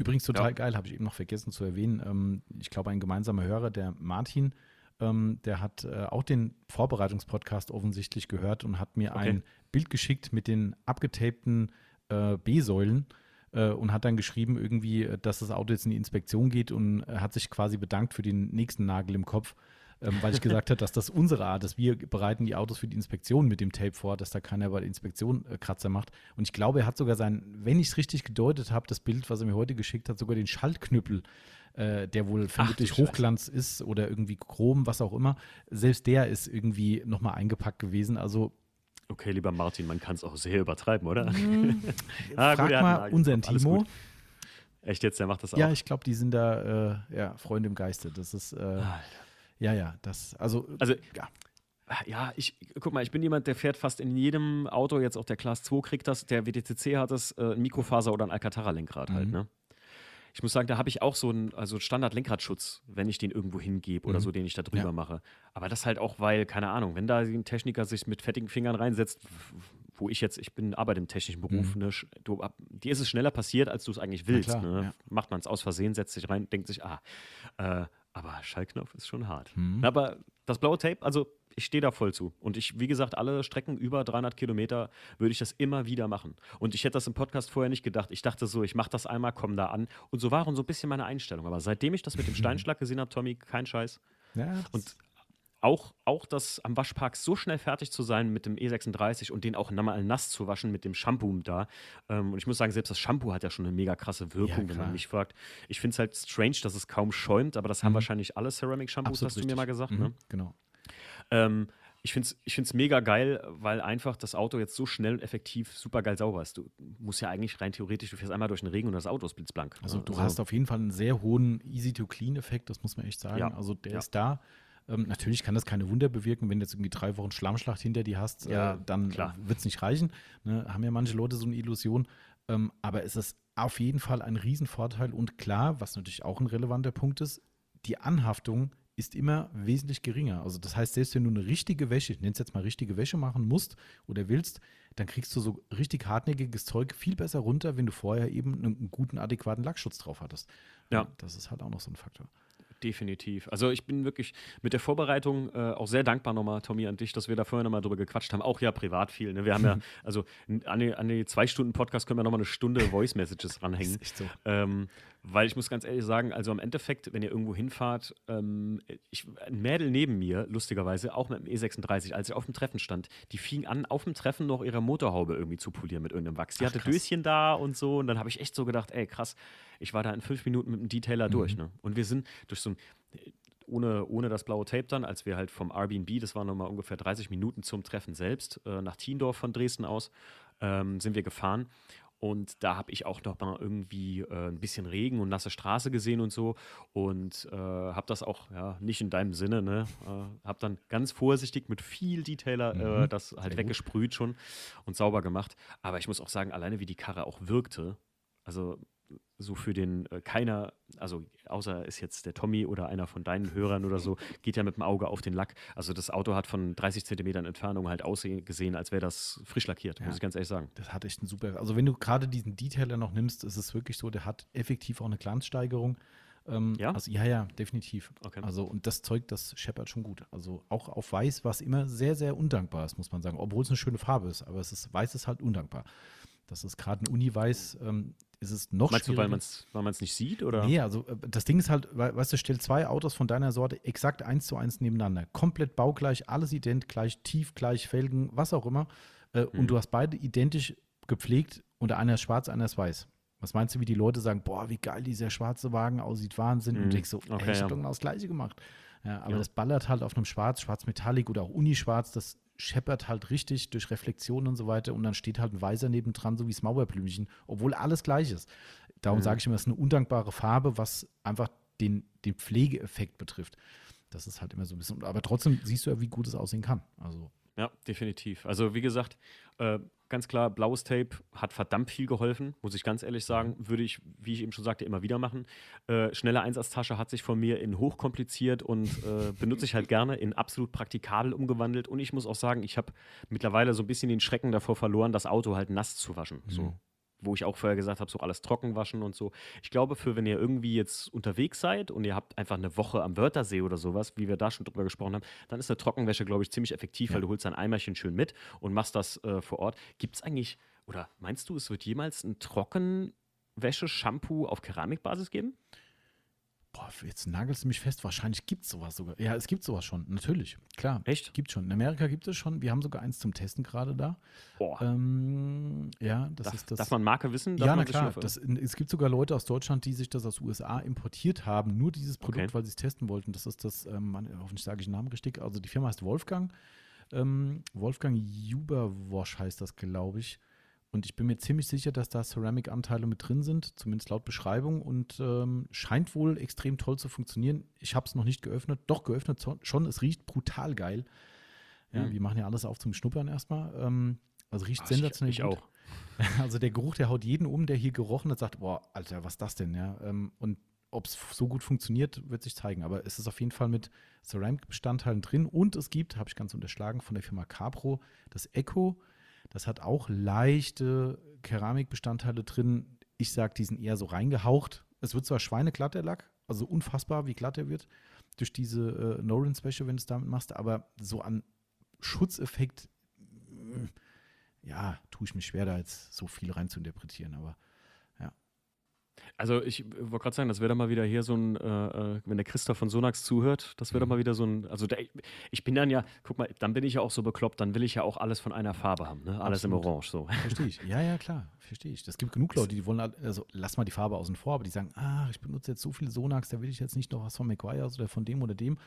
Übrigens total ja. geil, habe ich eben noch vergessen zu erwähnen. Ähm, ich glaube, ein gemeinsamer Hörer, der Martin, ähm, der hat äh, auch den Vorbereitungspodcast offensichtlich gehört und hat mir okay. ein Bild geschickt mit den abgetapten äh, B-Säulen äh, und hat dann geschrieben, irgendwie, äh, dass das Auto jetzt in die Inspektion geht und hat sich quasi bedankt für den nächsten Nagel im Kopf ähm, weil ich gesagt habe, dass das unsere Art ist. Wir bereiten die Autos für die Inspektion mit dem Tape vor, dass da keiner bei der Inspektion äh, Kratzer macht. Und ich glaube, er hat sogar sein, wenn ich es richtig gedeutet habe, das Bild, was er mir heute geschickt hat, sogar den Schaltknüppel äh, der wohl vermutlich Hochglanz ist oder irgendwie Chrom, was auch immer. Selbst der ist irgendwie nochmal eingepackt gewesen. Also Okay, lieber Martin, man kann es auch sehr übertreiben, oder? [laughs] Mm, ah, frag gut, mal unseren Timo. Echt jetzt, der macht das auch? Ja, ich glaube, die sind da äh, ja, Freunde im Geiste. Das ist, äh, ja, ja, das, also, also ja. Ja, ich guck mal, ich bin jemand, der fährt fast in jedem Auto, jetzt auch der Class 2 kriegt das, der WTCC hat das, äh, ein Mikrofaser oder ein Alcantara-Lenkrad halt, mhm. halt, ne? Ich muss sagen, da habe ich auch so einen also Standard-Lenkradschutz, wenn ich den irgendwo hingebe oder mhm. so, den ich da drüber ja. mache. Aber das halt auch, weil, keine Ahnung, wenn da ein Techniker sich mit fettigen Fingern reinsetzt, wo ich jetzt, ich bin arbeite im technischen Beruf, mhm. ne, du, dir ist es schneller passiert, als du es eigentlich willst. Klar, ne? ja. Macht man es aus Versehen, setzt sich rein, denkt sich, ah, äh, aber Schallknopf ist schon hart. Mhm. Aber das blaue Tape, also ich stehe da voll zu. Und ich, wie gesagt, alle Strecken über 300 Kilometer würde ich das immer wieder machen. Und ich hätte das im Podcast vorher nicht gedacht. Ich dachte so, ich mache das einmal, komme da an. Und so waren so ein bisschen meine Einstellung. Aber seitdem ich das mit dem [laughs] Steinschlag gesehen habe, Tommy, kein Scheiß. Ja, und auch, auch das am Waschpark so schnell fertig zu sein mit dem E36 und den auch nochmal nass zu waschen mit dem Shampoo da. Ähm, und ich muss sagen, selbst das Shampoo hat ja schon eine mega krasse Wirkung, ja, wenn man mich fragt. Ich finde es halt strange, dass es kaum schäumt, aber das mhm. haben wahrscheinlich alle Ceramic-Shampoos, hast du mir mal gesagt. Mhm, ne? Genau. Ähm, ich finde es ich find's mega geil, weil einfach das Auto jetzt so schnell und effektiv super geil sauber ist. Du musst ja eigentlich rein theoretisch, du fährst einmal durch den Regen und das Auto ist blitzblank. Also du also, hast auf jeden Fall einen sehr hohen Easy-to-Clean-Effekt, das muss man echt sagen. Ja. Also der ja. ist da. Ähm, natürlich kann das keine Wunder bewirken, wenn du jetzt irgendwie drei Wochen Schlammschlacht hinter dir hast, äh, ja, äh, dann wird es nicht reichen. Ne? Haben ja manche Leute so eine Illusion. Ähm, aber es ist auf jeden Fall ein Riesenvorteil und klar, was natürlich auch ein relevanter Punkt ist, die Anhaftung ist immer wesentlich geringer. Also das heißt, selbst wenn du eine richtige Wäsche, ich nenne es jetzt mal richtige Wäsche machen musst oder willst, dann kriegst du so richtig hartnäckiges Zeug viel besser runter, wenn du vorher eben einen guten, adäquaten Lackschutz drauf hattest. Ja. Das ist halt auch noch so ein Faktor. Definitiv. Also ich bin wirklich mit der Vorbereitung äh, auch sehr dankbar nochmal, Tommy, an dich, dass wir da vorher nochmal drüber gequatscht haben. Auch ja privat viel. Ne? Wir haben ja, [laughs] also an die, an die zwei Stunden Podcast können wir nochmal eine Stunde Voice Messages ranhängen. Ist echt so. Ähm, weil ich muss ganz ehrlich sagen, also im Endeffekt, wenn ihr irgendwo hinfahrt, ähm, ich, ein Mädel neben mir, lustigerweise, auch mit dem E36, als ich auf dem Treffen stand, die fing an, auf dem Treffen noch ihre Motorhaube irgendwie zu polieren mit irgendeinem Wachs. Die Ach, hatte krass. Döschen da und so. Und dann habe ich echt so gedacht, ey, krass, ich war da in fünf Minuten mit dem Detailer mhm. durch. Ne? Und wir sind durch so ein ohne, ohne das blaue Tape dann, als wir halt vom Airbnb, das waren nochmal ungefähr 30 Minuten zum Treffen selbst, äh, nach Tiendorf von Dresden aus, ähm, sind wir gefahren. Und da habe ich auch noch mal irgendwie äh, ein bisschen Regen und nasse Straße gesehen und so. Und äh, habe das auch, ja, nicht in deinem Sinne, ne? Äh, habe dann ganz vorsichtig mit viel Detailer äh, mhm. das halt Sehr weggesprüht gut. schon und sauber gemacht. Aber ich muss auch sagen, alleine wie die Karre auch wirkte, also so für den äh, keiner, also außer ist jetzt der Tommy oder einer von deinen Hörern oder so, [laughs] geht ja mit dem Auge auf den Lack. Also das Auto hat von 30 Zentimetern Entfernung halt ausgesehen, als wäre das frisch lackiert, ja. muss ich ganz ehrlich sagen. Das hat echt ein super, also wenn du gerade diesen Detailer noch nimmst, ist es wirklich so, der hat effektiv auch eine Glanzsteigerung. Ähm, ja? Also, ja, ja, definitiv. Okay. Also, und das Zeug, das scheppert schon gut. Also auch auf Weiß, was immer sehr, sehr undankbar ist, muss man sagen. Obwohl es eine schöne Farbe ist, aber es ist, Weiß ist halt undankbar. Das ist gerade ein Uni-Weiß, ähm, ist es noch Meinst schwieriger. du, weil man es nicht sieht? Oder? Nee, also äh, das Ding ist halt, weißt du, stell zwei Autos von deiner Sorte exakt eins zu eins nebeneinander. Komplett baugleich, alles ident, gleich tief, gleich Felgen, was auch immer. Äh, hm. Und du hast beide identisch gepflegt und einer ist schwarz, einer ist weiß. Was meinst du, wie die Leute sagen, boah, wie geil dieser schwarze Wagen aussieht, Wahnsinn. Mhm. Und denkst so, okay, ey, ich ja. genau das gleiche gemacht. Ja, aber ja. das ballert halt auf einem Schwarz, Schwarz-Metallic oder auch Unischwarz, das scheppert halt richtig durch Reflexion und so weiter und dann steht halt ein Weißer nebendran, so wie das Mauerblümchen, obwohl alles gleich ist. Darum mhm. sage ich immer, es ist eine undankbare Farbe, was einfach den, den Pflegeeffekt betrifft. Das ist halt immer so ein bisschen, aber trotzdem siehst du ja, wie gut es aussehen kann. Also ja, definitiv. Also wie gesagt, äh, ganz klar, blaues Tape hat verdammt viel geholfen, muss ich ganz ehrlich sagen. Würde ich, wie ich eben schon sagte, immer wieder machen. Äh, schnelle Einsatztasche hat sich von mir in hochkompliziert und äh, [laughs] benutze ich halt gerne in absolut praktikabel umgewandelt. Und ich muss auch sagen, ich habe mittlerweile so ein bisschen den Schrecken davor verloren, das Auto halt nass zu waschen. Mhm. Wo ich auch vorher gesagt habe, so alles trocken waschen und so. Ich glaube, für wenn ihr irgendwie jetzt unterwegs seid und ihr habt einfach eine Woche am Wörthersee oder sowas, wie wir da schon drüber gesprochen haben, dann ist eine Trockenwäsche, glaube ich, ziemlich effektiv, ja. weil du holst ein Eimerchen schön mit und machst das äh, vor Ort. Gibt es eigentlich, oder meinst du, es wird jemals ein Trockenwäsche-Shampoo auf Keramikbasis geben? Boah, jetzt nagelst du mich fest. Wahrscheinlich gibt es sowas sogar. Ja, es gibt sowas schon. Natürlich. Klar. Echt? Gibt schon. In Amerika gibt es schon. Wir haben sogar eins zum Testen gerade da. Boah. Ähm, ja, das darf, ist das. Darf man Marke wissen? Darf ja, na klar. Das, es gibt sogar Leute aus Deutschland, die sich das aus USA importiert haben. Nur dieses Produkt, okay. weil sie es testen wollten. Das ist das, ähm, hoffentlich sage ich den Namen richtig. Also die Firma heißt Wolfgang. Ähm, Wolfgang Juberwash heißt das, glaube ich. Und ich bin mir ziemlich sicher, dass da Ceramic-Anteile mit drin sind, zumindest laut Beschreibung. Und ähm, scheint wohl extrem toll zu funktionieren. Ich habe es noch nicht geöffnet. Doch, geöffnet schon. Es riecht brutal geil. Ja, mhm. wir machen ja alles auf zum Schnuppern erstmal. Ähm, also riecht Ach, sensationell ich, ich auch. [laughs] Also der Geruch, der haut jeden um, der hier gerochen hat, sagt, boah, Alter, was ist das denn? Ja, ähm, und ob es so gut funktioniert, wird sich zeigen. Aber es ist auf jeden Fall mit Ceramic-Bestandteilen drin. Und es gibt, habe ich ganz unterschlagen, von der Firma Capro das Echo das hat auch leichte Keramikbestandteile drin. Ich sage, die sind eher so reingehaucht. Es wird zwar schweineglatt, der Lack, also unfassbar, wie glatt er wird, durch diese äh, Norin Special, wenn du es damit machst, aber so an Schutzeffekt, mm, ja, tue ich mich schwer, da jetzt so viel rein zu interpretieren, aber also ich wollte gerade sagen, das wäre doch mal wieder hier so ein, äh, äh wenn der Christoph von Sonax zuhört, das wäre doch mhm. mal wieder so ein, also der, ich bin dann ja, guck mal, dann bin ich ja auch so bekloppt, dann will ich ja auch alles von einer Farbe haben, ne? alles Absolut. im Orange so. Verstehe ich, ja, ja, klar, verstehe ich. Es gibt genug Leute, die wollen, also lass mal die Farbe außen vor, aber die sagen, ah, ich benutze jetzt so viele Sonax, da will ich jetzt nicht noch was von McGuire oder von dem oder dem.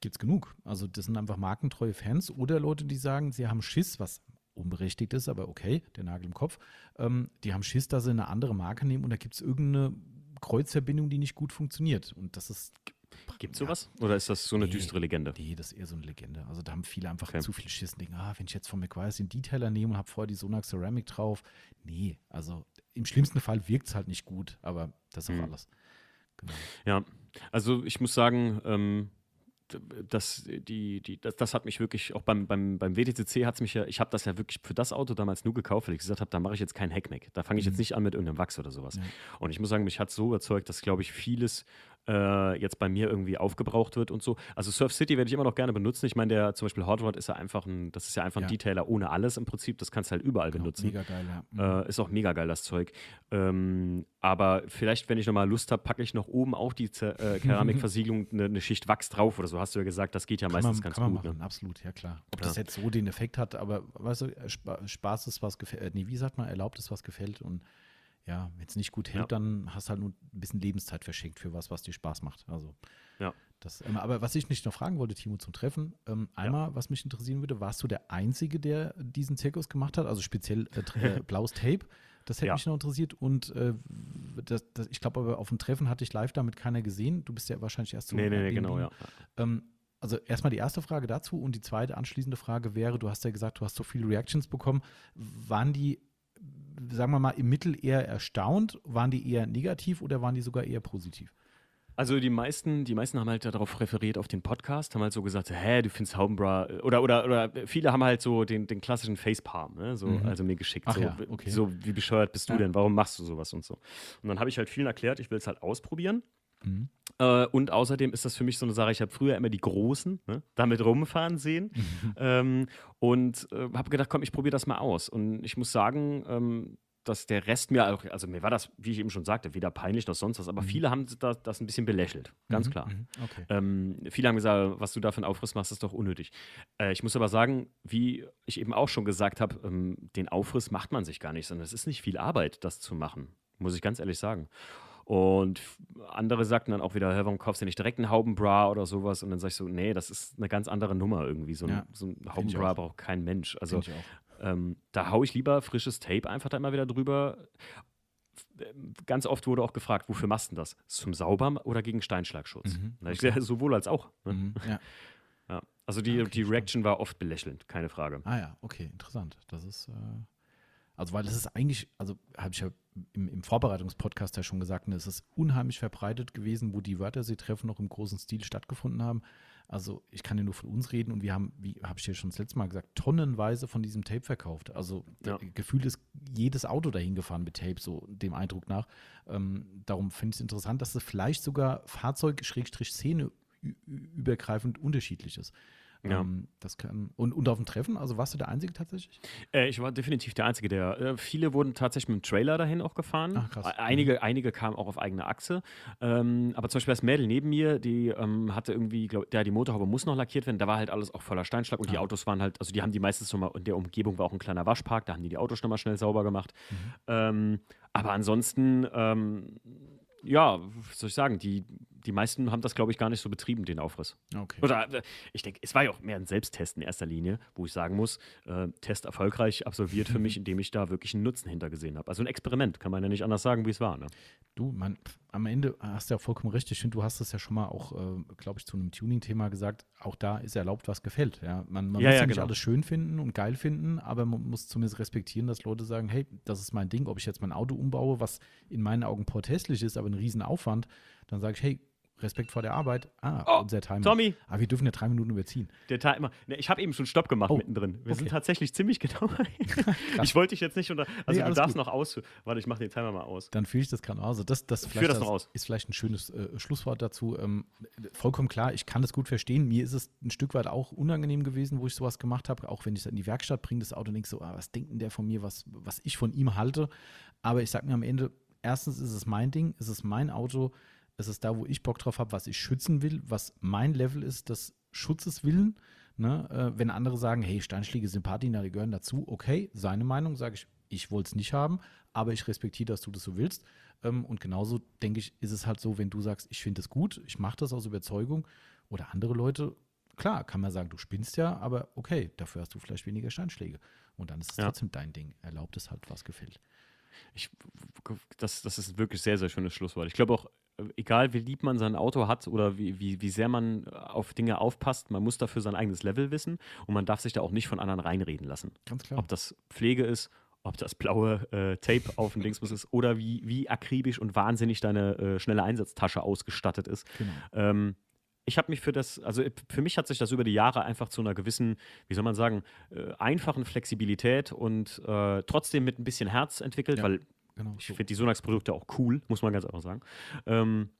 Gibt es genug. Also das sind einfach markentreue Fans oder Leute, die sagen, sie haben Schiss, was unberechtigt ist, aber okay, der Nagel im Kopf. Ähm, die haben Schiss, dass sie eine andere Marke nehmen und da gibt es irgendeine Kreuzverbindung, die nicht gut funktioniert. Und das ist. Gibt es sowas? Oder ist das so eine nee, düstere Legende? Nee, das ist eher so eine Legende. Also da haben viele einfach okay. zu viel Schiss und denken, ah, wenn ich jetzt von McGuire den Detailer nehme und habe vorher die Sonax Ceramic drauf. Nee, also im schlimmsten Fall wirkt es halt nicht gut, aber das ist auch mhm. alles. Genau. Ja, also ich muss sagen, ähm, das, die, die, das, das, hat mich wirklich, auch beim, beim, beim WTCC hat es mich ja, ich habe das ja wirklich für das Auto damals nur gekauft, weil ich gesagt habe, da mache ich jetzt keinen Hackmack. Da fange ich mhm. jetzt nicht an mit irgendeinem Wachs oder sowas. Ja. Und ich muss sagen, mich hat so überzeugt, dass, glaube ich, vieles äh, jetzt bei mir irgendwie aufgebraucht wird und so. Also Surf City werde ich immer noch gerne benutzen. Ich meine, der zum Beispiel Hot Rod ist ja einfach ein, das ist ja einfach ein ja. Detailer ohne alles im Prinzip. Das kannst du halt überall genau, benutzen. Mega geil, ja. Mhm. Äh, ist auch mega geil, das Zeug. Ähm, aber vielleicht, wenn ich nochmal Lust habe, packe ich noch oben auf die äh, [laughs] Keramikversiegelung eine, eine, Schicht Wachs drauf oder so. Hast du ja gesagt, das geht ja kann meistens man, ganz kann gut. Man machen, ne? Absolut, ja klar. Ob ja. das jetzt so den Effekt hat, aber weißt du, Spaß ist was gefällt, äh, nee, wie sagt man, erlaubt ist was gefällt und ja, wenn es nicht gut hält, ja. dann hast du halt nur ein bisschen Lebenszeit verschenkt für was, was dir Spaß macht. Also, ja. Das, ähm, aber was ich nicht noch fragen wollte, Timo, zum Treffen, ähm, einmal, ja. was mich interessieren würde, warst du der Einzige, der diesen Zirkus gemacht hat? Also speziell äh, äh [laughs] blaues Tape. Das hätte ja. mich noch interessiert. Und äh, das, das, ich glaube aber auf dem Treffen hatte ich live damit keiner gesehen. Du bist ja wahrscheinlich erst so. Nee, nee, nee genau, ja. Ähm, also erstmal die erste Frage dazu und die zweite anschließende Frage wäre, du hast ja gesagt, du hast so viele Reactions bekommen. Waren die sagen wir mal, im Mittel eher erstaunt? Waren die eher negativ oder waren die sogar eher positiv? Also die meisten, die meisten haben halt darauf referiert auf den Podcast, haben halt so gesagt, hä, du findest Haubenbra oder oder oder viele haben halt so den, den klassischen Facepalm, ne? so, mhm. also mir geschickt, so, ja, okay. so wie bescheuert bist du ja. denn, warum machst du sowas und so. Und dann habe ich halt vielen erklärt, ich will es halt ausprobieren. Mhm. Äh, und außerdem ist das für mich so eine Sache, ich habe früher immer die Großen ne, damit rumfahren sehen mhm. ähm, und äh, habe gedacht, komm, ich probiere das mal aus. Und ich muss sagen, ähm, dass der Rest mir auch, also mir war das, wie ich eben schon sagte, weder peinlich noch sonst was, aber mhm. viele haben das, das, ein bisschen belächelt, ganz mhm, klar. Mhm, okay. Ähm, viele haben gesagt, was du da für einen Aufriss machst, ist doch unnötig. Äh, ich muss aber sagen, wie ich eben auch schon gesagt habe, ähm, den Aufriss macht man sich gar nicht, sondern es ist nicht viel Arbeit, das zu machen, muss ich ganz ehrlich sagen. Und andere sagten dann auch wieder, hör, warum kaufst du nicht direkt einen Haubenbra oder sowas? Und dann sag ich so, nee, das ist eine ganz andere Nummer irgendwie. So ein, ja, so ein Haubenbra braucht kein Mensch. Also ähm, da haue ich lieber frisches Tape einfach da immer wieder drüber. Ganz oft wurde auch gefragt, wofür machst du das? Zum Saubern oder gegen Steinschlagschutz? Mhm, okay. Ich sage, [laughs] sowohl als auch. Ne? Mhm, ja. [laughs] ja. Also die, okay, die Reaction war oft belächelnd, keine Frage. Ah ja, okay, interessant. Das ist, äh, also weil es ist eigentlich, also habe ich ja im, im Vorbereitungspodcast ja schon gesagt, ne, es ist unheimlich verbreitet gewesen, wo die Wörthersee-Treffen noch im großen Stil stattgefunden haben. Also ich kann ja nur von uns reden und wir haben, wie habe ich dir schon das letzte Mal gesagt, tonnenweise von diesem Tape verkauft. Also ja. gefühlt ist jedes Auto dahin gefahren mit Tape, so dem Eindruck nach. Ähm, darum finde ich es interessant, dass es vielleicht sogar Fahrzeug-Szene übergreifend unterschiedlich ist. Ja. Ähm, das kann, und, und auf dem Treffen, also warst du der Einzige tatsächlich? Äh, ich war definitiv der Einzige, der. Äh, viele wurden tatsächlich mit dem Trailer dahin auch gefahren. Ach, krass. Einige, mhm. einige kamen auch auf eigene Achse. Ähm, aber zum Beispiel das Mädel neben mir, die ähm, hatte irgendwie, glaub, ja, die Motorhaube muss noch lackiert werden. Da war halt alles auch voller Steinschlag und ja. die Autos waren halt, also die haben die meistens schon mal, in der Umgebung war auch ein kleiner Waschpark, da haben die die Autos schon mal schnell sauber gemacht. Mhm. Ähm, aber ansonsten, ähm, ja, was soll ich sagen, die die meisten haben das, glaube ich, gar nicht so betrieben, den Aufriss. Okay. Oder äh, ich denke, es war ja auch mehr ein Selbsttest in erster Linie, wo ich sagen muss, äh, Test erfolgreich absolviert für [laughs] mich, indem ich da wirklich einen Nutzen hintergesehen habe. Also ein Experiment, kann man ja nicht anders sagen, wie es war. Ne? Du, man, am Ende hast du ja vollkommen recht. Ich finde, du hast es ja schon mal auch, äh, glaube ich, zu einem Tuning-Thema gesagt. Auch da ist erlaubt, was gefällt. Ja? Man, man ja, muss ja, ja nicht genau. alles schön finden und geil finden, aber man muss zumindest respektieren, dass Leute sagen, hey, das ist mein Ding. Ob ich jetzt mein Auto umbaue, was in meinen Augen porthässlich ist, aber ein Riesenaufwand, dann sage ich, hey, Respekt vor der Arbeit. Ah, oh, unser Timer. Tommy. Aber wir dürfen ja drei Minuten überziehen. Der Timer. Ne, ich habe eben schon Stopp gemacht oh, mittendrin. Wir okay. sind tatsächlich ziemlich genau. [laughs] ich wollte dich jetzt nicht unter. Also nee, du darfst gut. noch aus. Warte, ich mache den Timer mal aus. Dann fühle ich das gerade aus. Das, das, vielleicht das, noch aus. ist vielleicht ein schönes äh, Schlusswort dazu. Ähm, vollkommen klar, ich kann das gut verstehen. Mir ist es ein Stück weit auch unangenehm gewesen, wo ich sowas gemacht habe. Auch wenn ich es in die Werkstatt bringe, das Auto denke so, ah, was denkt denn der von mir, was, was ich von ihm halte. Aber ich sage mir am Ende, erstens ist es mein Ding, es ist mein Auto es ist da, wo ich Bock drauf habe, was ich schützen will, was mein Level ist des Schutzes willen. Ne? Äh, wenn andere sagen, hey, Steinschläge sind Patina, die gehören dazu, okay, seine Meinung, sage ich, ich wollte es nicht haben, aber ich respektiere, dass du das so willst. Ähm, und genauso, denke ich, ist es halt so, wenn du sagst, ich finde es gut, ich mache das aus Überzeugung oder andere Leute, klar, kann man sagen, du spinnst ja, aber okay, dafür hast du vielleicht weniger Steinschläge. Und dann ist es ja. trotzdem dein Ding. Erlaubt es halt, was gefällt. Ich, das, das ist wirklich sehr, sehr schönes Schlusswort. Ich glaube auch, egal wie lieb man sein Auto hat oder wie, wie, wie sehr man auf Dinge aufpasst, man muss dafür sein eigenes Level wissen und man darf sich da auch nicht von anderen reinreden lassen. Ganz klar. Ob das Pflege ist, ob das blaue äh, Tape auf dem Dingsbus ist oder wie, wie akribisch und wahnsinnig deine äh, schnelle Einsatztasche ausgestattet ist. Genau. Ähm, ich habe mich für das, also für mich hat sich das über die Jahre einfach zu einer gewissen, wie soll man sagen, äh, einfachen Flexibilität und äh, trotzdem mit ein bisschen Herz entwickelt, ja. weil Genau, ich so. finde die Sonax-Produkte auch cool, muss man ganz einfach sagen. Ähm,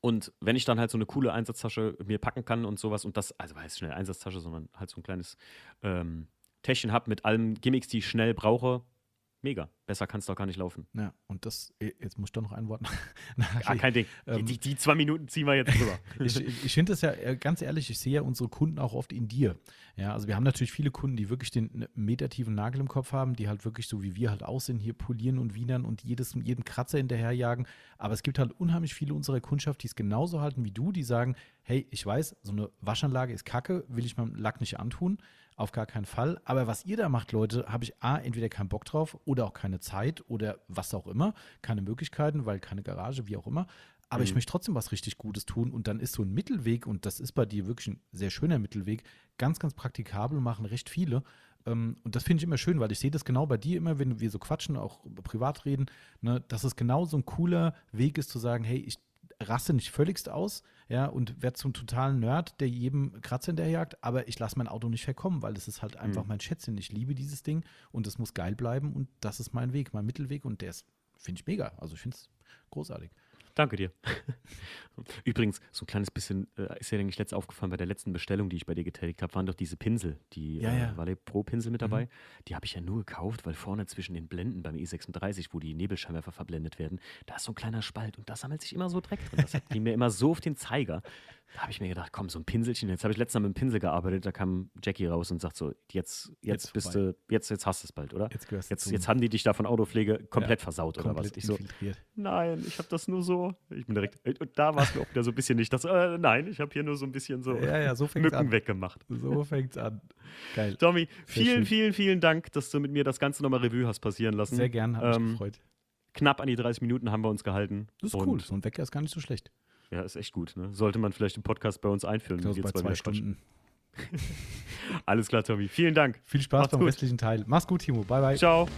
und wenn ich dann halt so eine coole Einsatztasche mir packen kann und sowas und das, also heißt schnell Einsatztasche, sondern halt so ein kleines ähm, Täschchen habe mit allen Gimmicks, die ich schnell brauche, mega. Besser kann es doch gar nicht laufen. Ja, und das, äh, jetzt muss ich doch noch ein Wort [laughs] ah, kein Ding. Ähm, die, die, zwei Minuten ziehen wir jetzt drüber. [laughs] ich ich finde das ja, äh, ganz ehrlich, ich sehe ja unsere Kunden auch oft in dir. Ja, also wir haben natürlich viele Kunden, die wirklich den metertiefen Nagel im Kopf haben, die halt wirklich so wie wir halt aussehen, hier polieren und wienern und jedes, jeden Kratzer hinterherjagen. Aber es gibt halt unheimlich viele unserer Kundschaft, die es genauso halten wie du, die sagen, hey, ich weiß, so eine Waschanlage ist kacke, will ich meinem Lack nicht antun. Auf gar keinen Fall. Aber was ihr da macht, Leute, habe ich A, entweder keinen Bock drauf oder auch keine Zeit oder was auch immer. Keine Möglichkeiten, weil keine Garage, wie auch immer. Aber mhm. ich möchte trotzdem was richtig Gutes tun und dann ist so ein Mittelweg, und das ist bei dir wirklich ein sehr schöner Mittelweg, ganz, ganz praktikabel, machen recht viele. Ähm, und das finde ich immer schön, weil ich sehe das genau bei dir immer, wenn wir so quatschen, auch privat reden, ne, dass es genau so ein cooler Weg ist zu sagen, hey, ich raste nicht völligst aus, ja, und werde zum totalen Nerd, der jedem Kratzer hinterherjagt, aber ich lasse mein Auto nicht verkommen, weil das ist halt einfach mhm. mein Schätzchen. Ich liebe dieses Ding und es muss geil bleiben und das ist mein Weg, mein Mittelweg und der ist, finde ich mega. Also ich finde es großartig. Danke dir. [laughs] Übrigens, so ein kleines bisschen äh, ist ja eigentlich letztes aufgefallen bei der letzten Bestellung, die ich bei dir getätigt habe, waren doch diese Pinsel, die ja, ja. Äh, Valet Pro Pinsel mit dabei. Mhm. Die habe ich ja nur gekauft, weil vorne zwischen den Blenden beim E36, wo die Nebelscheinwerfer verblendet werden, da ist so ein kleiner Spalt und da sammelt sich immer so Dreck drin. Das ging mir immer so auf den Zeiger. Da habe ich mir gedacht, komm, so ein Pinselchen. Jetzt habe ich letztes Mal mit dem Pinsel gearbeitet, da kam Jackie raus und sagt so, jetzt, jetzt, jetzt bist du, jetzt, jetzt hast du es bald, oder? Jetzt, jetzt, jetzt haben die dich da von Autopflege komplett ja, versaut, oder komplett was? Ich so, nein, ich habe das nur so. Ich bin direkt, und da war es mir auch wieder so ein bisschen nicht, dass, äh, nein, ich habe hier nur so ein bisschen so, ja, ja, so Mücken an. weggemacht. So fängt's an. Geil. Tommy, vielen, vielen, vielen Dank, dass du mit mir das Ganze nochmal Revue hast passieren lassen. Sehr gern, hat ähm, mich gefreut. Knapp an die 30 Minuten haben wir uns gehalten. Das ist cool, so ein Wecker ist gar nicht so schlecht. Ja, ist echt gut. Ne? Sollte man vielleicht im Podcast bei uns einführen. Ich bei zwei Stunden. [laughs] Alles klar, Tommy. Vielen Dank. Viel Spaß Macht's beim gut. restlichen Teil. Mach's gut, Timo. Bye, bye. Ciao.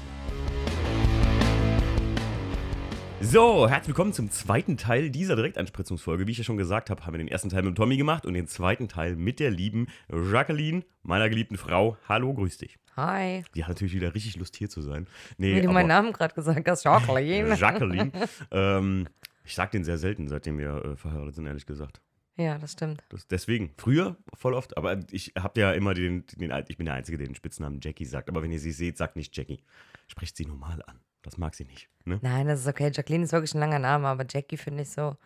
So, herzlich willkommen zum zweiten Teil dieser Direktanspritzungsfolge. Wie ich ja schon gesagt habe, haben wir den ersten Teil mit Tommy gemacht und den zweiten Teil mit der lieben Jacqueline, meiner geliebten Frau. Hallo, grüß dich. Hi. Die hat natürlich wieder richtig Lust hier zu sein. Nee, Wie du meinen Namen gerade gesagt hast, Jacqueline. [laughs] Jacqueline. [laughs] ähm, ich sage den sehr selten, seitdem wir äh, verheiratet sind, ehrlich gesagt. Ja, das stimmt. Das, deswegen, früher voll oft, aber ich habe ja immer den, den, ich bin der Einzige, der den Spitznamen Jackie sagt. Aber wenn ihr sie seht, sagt nicht Jackie. Sprecht sie normal an. Das mag sie nicht. Ne? Nein, das ist okay. Jacqueline ist wirklich ein langer Name, aber Jackie finde ich so.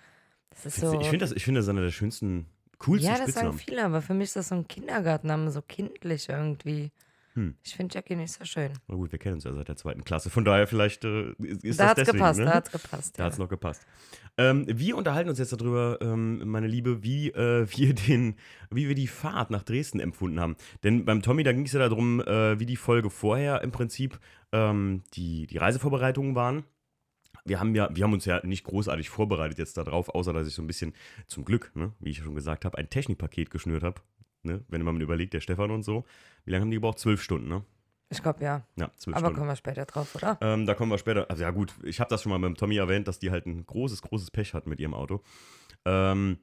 Das ist so. Ich finde das, find das einer der schönsten, coolsten Ja, das Spitznamen. sagen viele, aber für mich ist das so ein Kindergartenname, so kindlich irgendwie. Hm. Ich finde Jackie nicht so schön. Na gut, wir kennen uns ja seit der zweiten Klasse. Von daher vielleicht äh, ist da das deswegen. Gepasst, ne? Da hat's gepasst. Da ja. hat's noch gepasst. Ähm, wir unterhalten uns jetzt darüber, ähm, meine Liebe, wie äh, wir den, wie wir die Fahrt nach Dresden empfunden haben. Denn beim Tommy, da ging es ja darum, äh, wie die Folge vorher im Prinzip ähm, die, die Reisevorbereitungen waren wir haben ja, wir haben uns ja nicht großartig vorbereitet jetzt darauf, außer dass ich so ein bisschen zum Glück, ne, wie ich schon gesagt habe, ein Technikpaket geschnürt habe, ne? Wenn man überlegt, der Stefan und so. Wie lange haben die gebraucht? Zwölf Stunden, ne? Ich glaube ja. Ja, zwölf Aber Stunden. kommen wir später drauf, oder? Ähm, da kommen wir später. Also ja gut, ich habe das schon mal mit Tommy erwähnt, dass die halt ein großes, großes Pech hatten mit ihrem Auto. Ähm,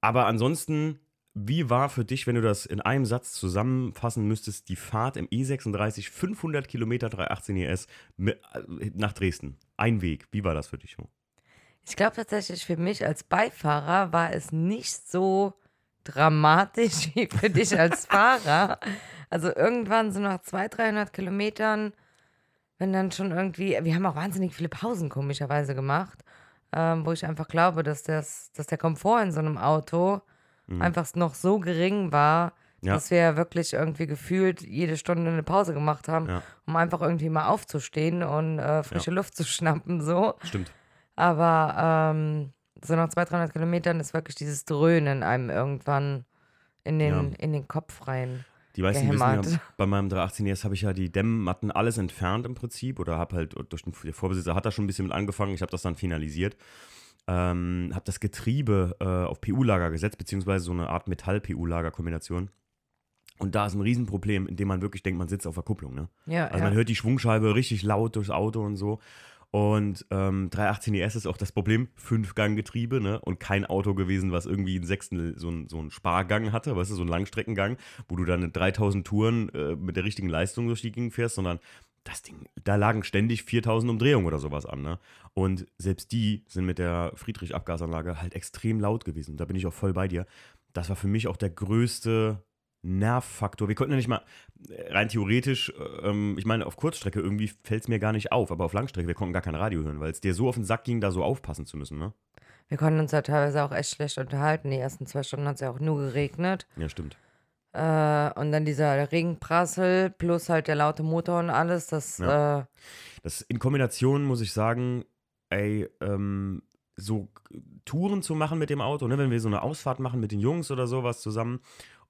aber ansonsten, wie war für dich, wenn du das in einem Satz zusammenfassen müsstest, die Fahrt im E36 500 Kilometer 318 ES mit, nach Dresden? Ein Weg. Wie war das für dich? Ich glaube tatsächlich für mich als Beifahrer war es nicht so dramatisch [laughs] wie für dich als Fahrer. Also irgendwann so nach 200, 300 Kilometern, wenn dann schon irgendwie, wir haben auch wahnsinnig viele Pausen komischerweise gemacht, ähm, wo ich einfach glaube, dass, das, dass der Komfort in so einem Auto mhm. einfach noch so gering war, ja. dass wir wirklich irgendwie gefühlt jede Stunde eine Pause gemacht haben, ja. um einfach irgendwie mal aufzustehen und äh, frische ja. Luft zu schnappen, so. Stimmt. Aber ähm, so nach 200, 300 Kilometern ist wirklich dieses Dröhnen einem irgendwann in den, ja. in den Kopf rein. Die meisten wissen ja, bei meinem 318 ES habe ich ja die Dämmmatten alles entfernt im Prinzip oder habe halt durch den der Vorbesitzer hat da schon ein bisschen mit angefangen. Ich habe das dann finalisiert. Ähm, habe das Getriebe äh, auf PU-Lager gesetzt, beziehungsweise so eine Art Metall-PU-Lager-Kombination. Und da ist ein Riesenproblem, indem man wirklich denkt, man sitzt auf der Kupplung. Ne? Ja, also ja. man hört die Schwungscheibe richtig laut durchs Auto und so. Und ähm, 318 ES ist auch das Problem, Fünf-Gang-Getriebe, ne? Und kein Auto gewesen, was irgendwie einen Sechstel, so, ein, so einen Spargang hatte, weißt du, so einen Langstreckengang, wo du dann 3000 Touren äh, mit der richtigen Leistung durch die Gegend fährst, sondern das Ding, da lagen ständig 4000 Umdrehungen oder sowas an, ne? Und selbst die sind mit der Friedrich-Abgasanlage halt extrem laut gewesen. Da bin ich auch voll bei dir. Das war für mich auch der größte Nervfaktor. Wir konnten ja nicht mal äh, rein theoretisch, ähm, ich meine, auf Kurzstrecke irgendwie fällt es mir gar nicht auf, aber auf Langstrecke, wir konnten gar kein Radio hören, weil es dir so auf den Sack ging, da so aufpassen zu müssen, ne? Wir konnten uns ja teilweise auch echt schlecht unterhalten. Die ersten zwei Stunden hat es ja auch nur geregnet. Ja, stimmt. Äh, und dann dieser Regenprassel plus halt der laute Motor und alles, das. Ja. Äh, das in Kombination muss ich sagen, ey, ähm, so Touren zu machen mit dem Auto, ne, wenn wir so eine Ausfahrt machen mit den Jungs oder sowas zusammen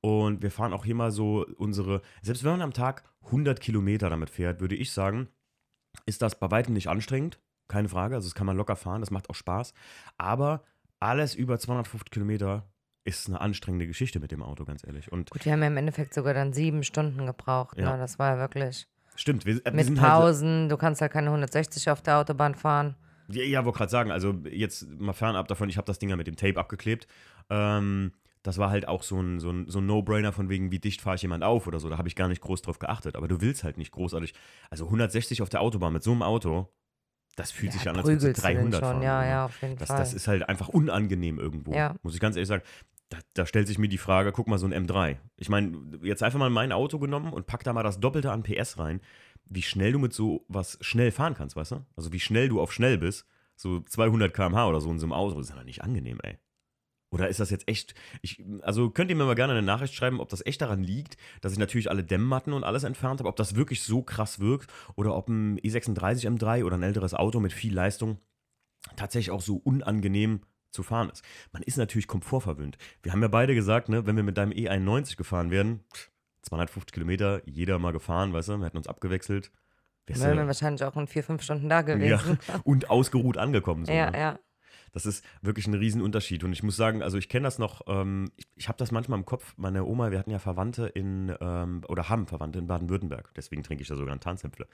und wir fahren auch hier mal so unsere, selbst wenn man am Tag 100 Kilometer damit fährt, würde ich sagen, ist das bei weitem nicht anstrengend. Keine Frage. Also, das kann man locker fahren, das macht auch Spaß. Aber alles über 250 Kilometer ist eine anstrengende Geschichte mit dem Auto, ganz ehrlich. Und Gut, wir haben ja im Endeffekt sogar dann sieben Stunden gebraucht. Ja. Ne? Das war ja wirklich. stimmt, wir, wir Mit sind halt, Pausen, du kannst halt keine 160 auf der Autobahn fahren. Ja, ja wollte gerade sagen, also jetzt mal fernab davon, ich habe das Ding ja mit dem Tape abgeklebt. Ähm, das war halt auch so ein, so ein, so ein No-Brainer von wegen, wie dicht fahre ich jemand auf oder so. Da habe ich gar nicht groß drauf geachtet. Aber du willst halt nicht großartig. Also 160 auf der Autobahn mit so einem Auto, das fühlt sich an, als den 300 schon. fahren. Ja, ja, auf jeden Das, Fall. das ist halt einfach unangenehm irgendwo. Ja. Muss ich ganz ehrlich sagen. Da, da stellt sich mir die Frage, guck mal, so ein M3. Ich meine, jetzt einfach mal mein Auto genommen und pack da mal das Doppelte an PS rein. Wie schnell du mit so was schnell fahren kannst, weißt du? Also wie schnell du auf schnell bist. So 200 km/h oder so in so einem Auto, das ist ja nicht angenehm, ey. Oder ist das jetzt echt? Ich, also könnt ihr mir mal gerne eine Nachricht schreiben, ob das echt daran liegt, dass ich natürlich alle Dämmmatten und alles entfernt habe, ob das wirklich so krass wirkt oder ob ein E E36 M3 oder ein älteres Auto mit viel Leistung tatsächlich auch so unangenehm zu fahren ist. Man ist natürlich komfortverwöhnt. Wir haben ja beide gesagt, ne, wenn wir mit deinem E91 gefahren wären, 250 Kilometer, jeder mal gefahren, weißt du, wir hätten uns abgewechselt. Wären wir wahrscheinlich auch in vier, fünf Stunden da ja, gewesen. [laughs] und ausgeruht angekommen. So, Ja, ne? ja. Das ist wirklich ein Riesenunterschied. Und ich muss sagen, also ich kenne das noch, ähm, ich, ich habe das manchmal im Kopf. Meine Oma, wir hatten ja Verwandte in, ähm, oder haben Verwandte in Baden-Württemberg. Deswegen trinke ich da sogar einen Tanzäpfle.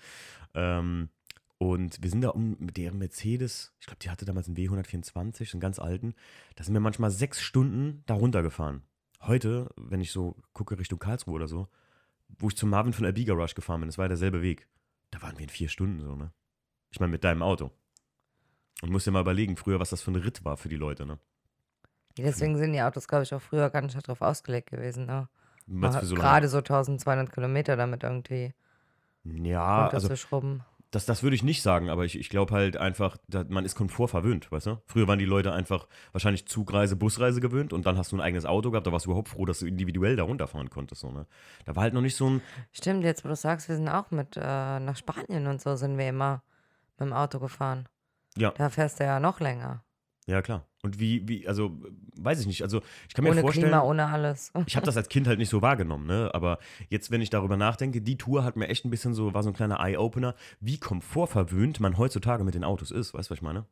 Ähm, und wir sind da um mit deren Mercedes, ich glaube, die hatte damals einen W124, einen ganz alten. Da sind wir manchmal sechs Stunden da runtergefahren. Heute, wenn ich so gucke Richtung Karlsruhe oder so, wo ich zum Marvin von LB Garage gefahren bin, das war ja derselbe Weg. Da waren wir in vier Stunden so, ne? Ich meine, mit deinem Auto. Und musst dir mal überlegen, früher, was das für ein Ritt war für die Leute, ne? Deswegen sind die Autos, glaube ich, auch früher gar nicht darauf ausgelegt gewesen. Ne? So Gerade so 1200 Kilometer damit irgendwie Ja, also das, das würde ich nicht sagen, aber ich, ich glaube halt einfach, man ist Komfort verwöhnt, weißt du? Früher waren die Leute einfach wahrscheinlich Zugreise, Busreise gewöhnt und dann hast du ein eigenes Auto gehabt, da warst du überhaupt froh, dass du individuell da runterfahren konntest, so, ne? Da war halt noch nicht so ein, Stimmt, jetzt wo du sagst, wir sind auch mit äh, nach Spanien und so sind wir immer mit dem Auto gefahren. Ja. Da fährst du ja noch länger. ja klar. Und wie, wie, also, weiß ich nicht, also ich kann mir Ohne vorstellen. Klima, ohne alles. [laughs] Ich habe das als Kind halt nicht so wahrgenommen, ne? Aber jetzt, wenn ich darüber nachdenke, die Tour hat mir echt ein bisschen so, war so ein kleiner Eye-Opener, wie komfortverwöhnt man heutzutage mit den Autos ist. Weißt du, was ich meine?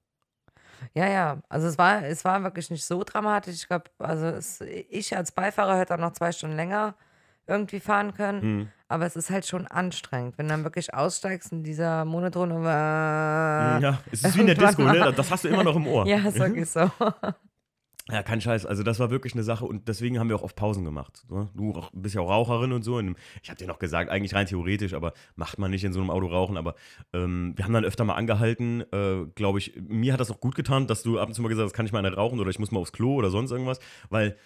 Ja, ja. Also es war, es war wirklich nicht so dramatisch. Ich glaube, also es, ich als Beifahrer hätte auch noch zwei Stunden länger irgendwie fahren können. Mhm. Aber es ist halt schon anstrengend, wenn du dann wirklich aussteigst in dieser monotone. Ja, es ist wie in der Disco, ne? [laughs] Das hast du immer noch im Ohr. Ja, ist wirklich so. [laughs] Ja, kein Scheiß. Also das war wirklich eine Sache und deswegen haben wir auch oft Pausen gemacht. Ne? Du bist ja auch Raucherin und so. Ich habe dir noch gesagt, eigentlich rein theoretisch, aber macht man nicht in so einem Auto rauchen. Aber ähm, wir haben dann öfter mal angehalten. Äh, Glaube ich, mir hat das auch gut getan, dass du ab und zu mal gesagt hast, kann ich mal eine rauchen oder ich muss mal aufs Klo oder sonst irgendwas. Weil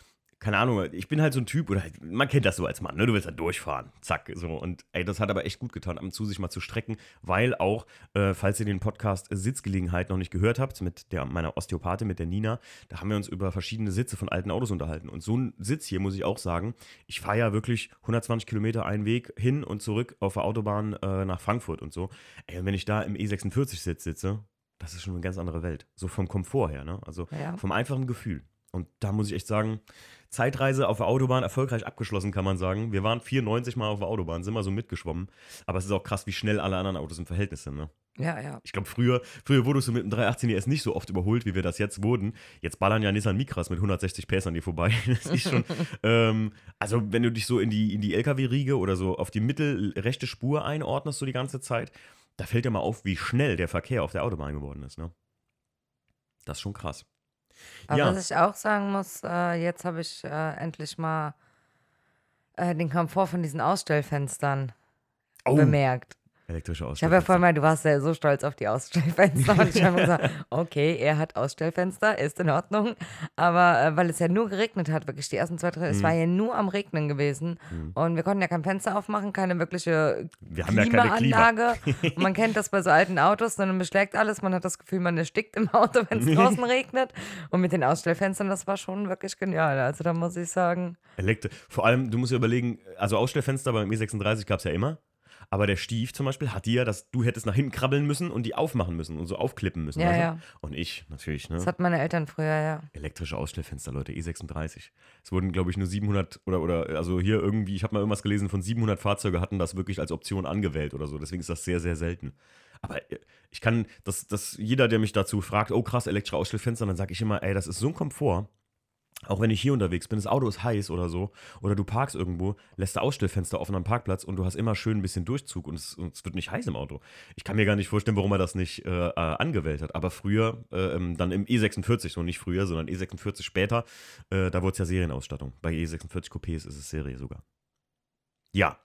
keine Ahnung, ich bin halt so ein Typ, oder halt, man kennt das so als Mann, ne? Du willst halt durchfahren. Zack, so. Und ey, das hat aber echt gut getan, ab und zu sich mal zu strecken, weil auch, äh, falls ihr den Podcast Sitzgelegenheit noch nicht gehört habt, mit der, meiner Osteopathin, mit der Nina, da haben wir uns über verschiedene Sitze von alten Autos unterhalten. Und so ein Sitz hier, muss ich auch sagen, ich fahre ja wirklich 120 Kilometer einen Weg hin und zurück auf der Autobahn äh, nach Frankfurt und so. Ey, und wenn ich da im E46-Sitz sitze, das ist schon eine ganz andere Welt. So vom Komfort her, ne? Also Ja. vom einfachen Gefühl. Und da muss ich echt sagen, Zeitreise auf der Autobahn erfolgreich abgeschlossen, kann man sagen. Wir waren 94 Mal auf der Autobahn, sind mal so mitgeschwommen. Aber es ist auch krass, wie schnell alle anderen Autos im Verhältnis sind. Ne? Ja, ja. Ich glaube, früher, früher wurdest du mit dem 318 ES nicht so oft überholt, wie wir das jetzt wurden. Jetzt ballern ja Nissan Micras mit 160 PS an dir vorbei. [laughs] Das ist schon. [laughs] ähm, also, wenn du dich so in die, in die LKW-Riege oder so auf die mittelrechte Spur einordnest, so die ganze Zeit, da fällt dir mal auf, wie schnell der Verkehr auf der Autobahn geworden ist. Ne? Das ist schon krass. Aber Ja. was ich auch sagen muss, äh, jetzt habe ich äh, endlich mal äh, den Komfort von diesen Ausstellfenstern Oh, bemerkt. Elektrische Ich habe ja vorhin mal, du warst ja so stolz auf die Ausstellfenster und ich habe gesagt, [laughs] okay, er hat Ausstellfenster, ist in Ordnung. Aber äh, weil es ja nur geregnet hat, wirklich die ersten zwei, drei, es Mhm. war ja nur am Regnen gewesen Mhm. und wir konnten ja kein Fenster aufmachen, keine wirkliche Wir haben ja keine Klima. Klimaanlage. und man kennt das bei so alten Autos, dann beschlägt alles, man hat das Gefühl, man erstickt im Auto, wenn es [laughs] draußen regnet. Und mit den Ausstellfenstern, das war schon wirklich genial. Also da muss ich sagen, Elektri Vor allem, du musst dir überlegen, also Ausstellfenster beim E36 gab es ja immer. Aber der Stief zum Beispiel hat die ja, dass du hättest nach hinten krabbeln müssen und die aufmachen müssen und so aufklippen müssen. Ja, du? ja. Und ich natürlich, ne? das hatten meine Eltern früher, ja. Elektrische Ausstellfenster, Leute, E36. Es wurden, glaube ich, nur 700 oder, oder also hier irgendwie, ich habe mal irgendwas gelesen, von 700 Fahrzeuge hatten das wirklich als Option angewählt oder so. Deswegen ist das sehr, sehr selten. Aber äh, ich kann, dass das jeder, der mich dazu fragt, oh krass, elektrische Ausstellfenster, dann sage ich immer, ey, das ist so ein Komfort. Auch wenn ich hier unterwegs bin, das Auto ist heiß oder so, oder du parkst irgendwo, lässt das Ausstellfenster offen am Parkplatz und du hast immer schön ein bisschen Durchzug und es, und es wird nicht heiß im Auto. Ich kann mir gar nicht vorstellen, warum er das nicht äh, äh, angewählt hat. Aber früher, äh, ähm, dann im E46, so nicht früher, sondern E46 später, äh, da wurde es ja Serienausstattung. Bei E46 Coupés ist es Serie sogar. Ja.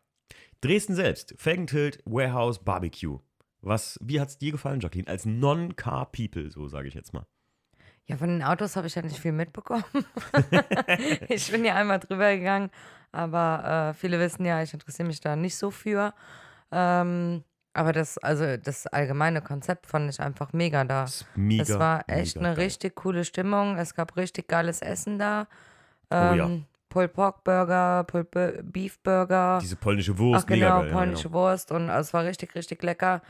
Dresden selbst, Felgentilt, Warehouse, Barbecue. Was, wie hat es dir gefallen, Jacqueline? Als Non-Car-People, so sage ich jetzt mal. Ja, von den Autos habe ich ja nicht viel mitbekommen. [laughs] ich bin ja einmal drüber gegangen, aber äh, viele wissen ja, ich interessiere mich da nicht so für. Ähm, aber das, also das allgemeine Konzept fand ich einfach mega da. Mega, es war echt eine geil. richtig coole Stimmung. Es gab richtig geiles Essen da. Oh ja. Ähm, Pulled Pork Burger, Pulled Be- Beef Burger. Diese polnische Wurst, Ach genau, mega geil. polnische ja, Wurst und also es war richtig, richtig lecker.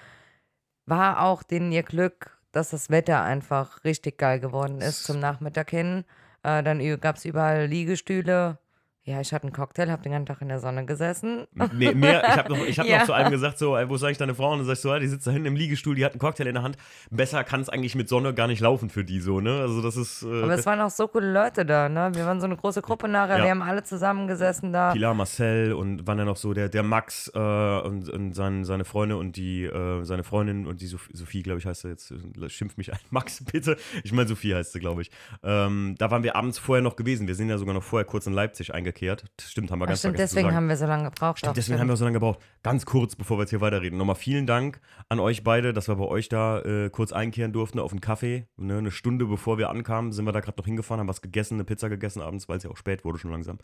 War auch denen ihr Glück, dass das Wetter einfach richtig geil geworden ist zum Nachmittag hin. Äh, dann gab es überall Liegestühle. Ja, ich hatte einen Cocktail, habe den ganzen Tag in der Sonne gesessen. ja. Mehr, ich habe noch, ich hab [laughs] Ja. noch zu einem gesagt, so, wo ist eigentlich deine Frau? Und dann sag ich so, ja, die sitzt da hinten im Liegestuhl, die hat einen Cocktail in der Hand. Besser kann es eigentlich mit Sonne gar nicht laufen für die so, ne? Also das ist äh, Aber es waren auch so coole Leute da, ne? Wir waren so eine große Gruppe nachher, Ja. wir haben alle zusammengesessen da. Pilar Marcel und waren dann noch so der, der Max äh, und, und sein, seine Freunde und die, äh, seine Freundin und die Sophie, Sophie glaube ich, heißt sie jetzt, äh, schimpft mich ein. [laughs] Max, bitte. Ich meine, Sophie heißt sie, glaube ich. Ähm, da waren wir abends vorher noch gewesen. Wir sind ja sogar noch vorher kurz in Leipzig eingekehrt. Das stimmt, haben wir Ach, ganz stimmt, deswegen haben wir so lange gebraucht. Stimmt, deswegen haben wir so lange gebraucht. Ganz kurz, bevor wir jetzt hier weiterreden. Nochmal vielen Dank an euch beide, dass wir bei euch da äh, kurz einkehren durften auf einen Kaffee. Ne, eine Stunde bevor wir ankamen, sind wir da gerade noch hingefahren, haben was gegessen, eine Pizza gegessen abends, weil es ja auch spät wurde schon langsam.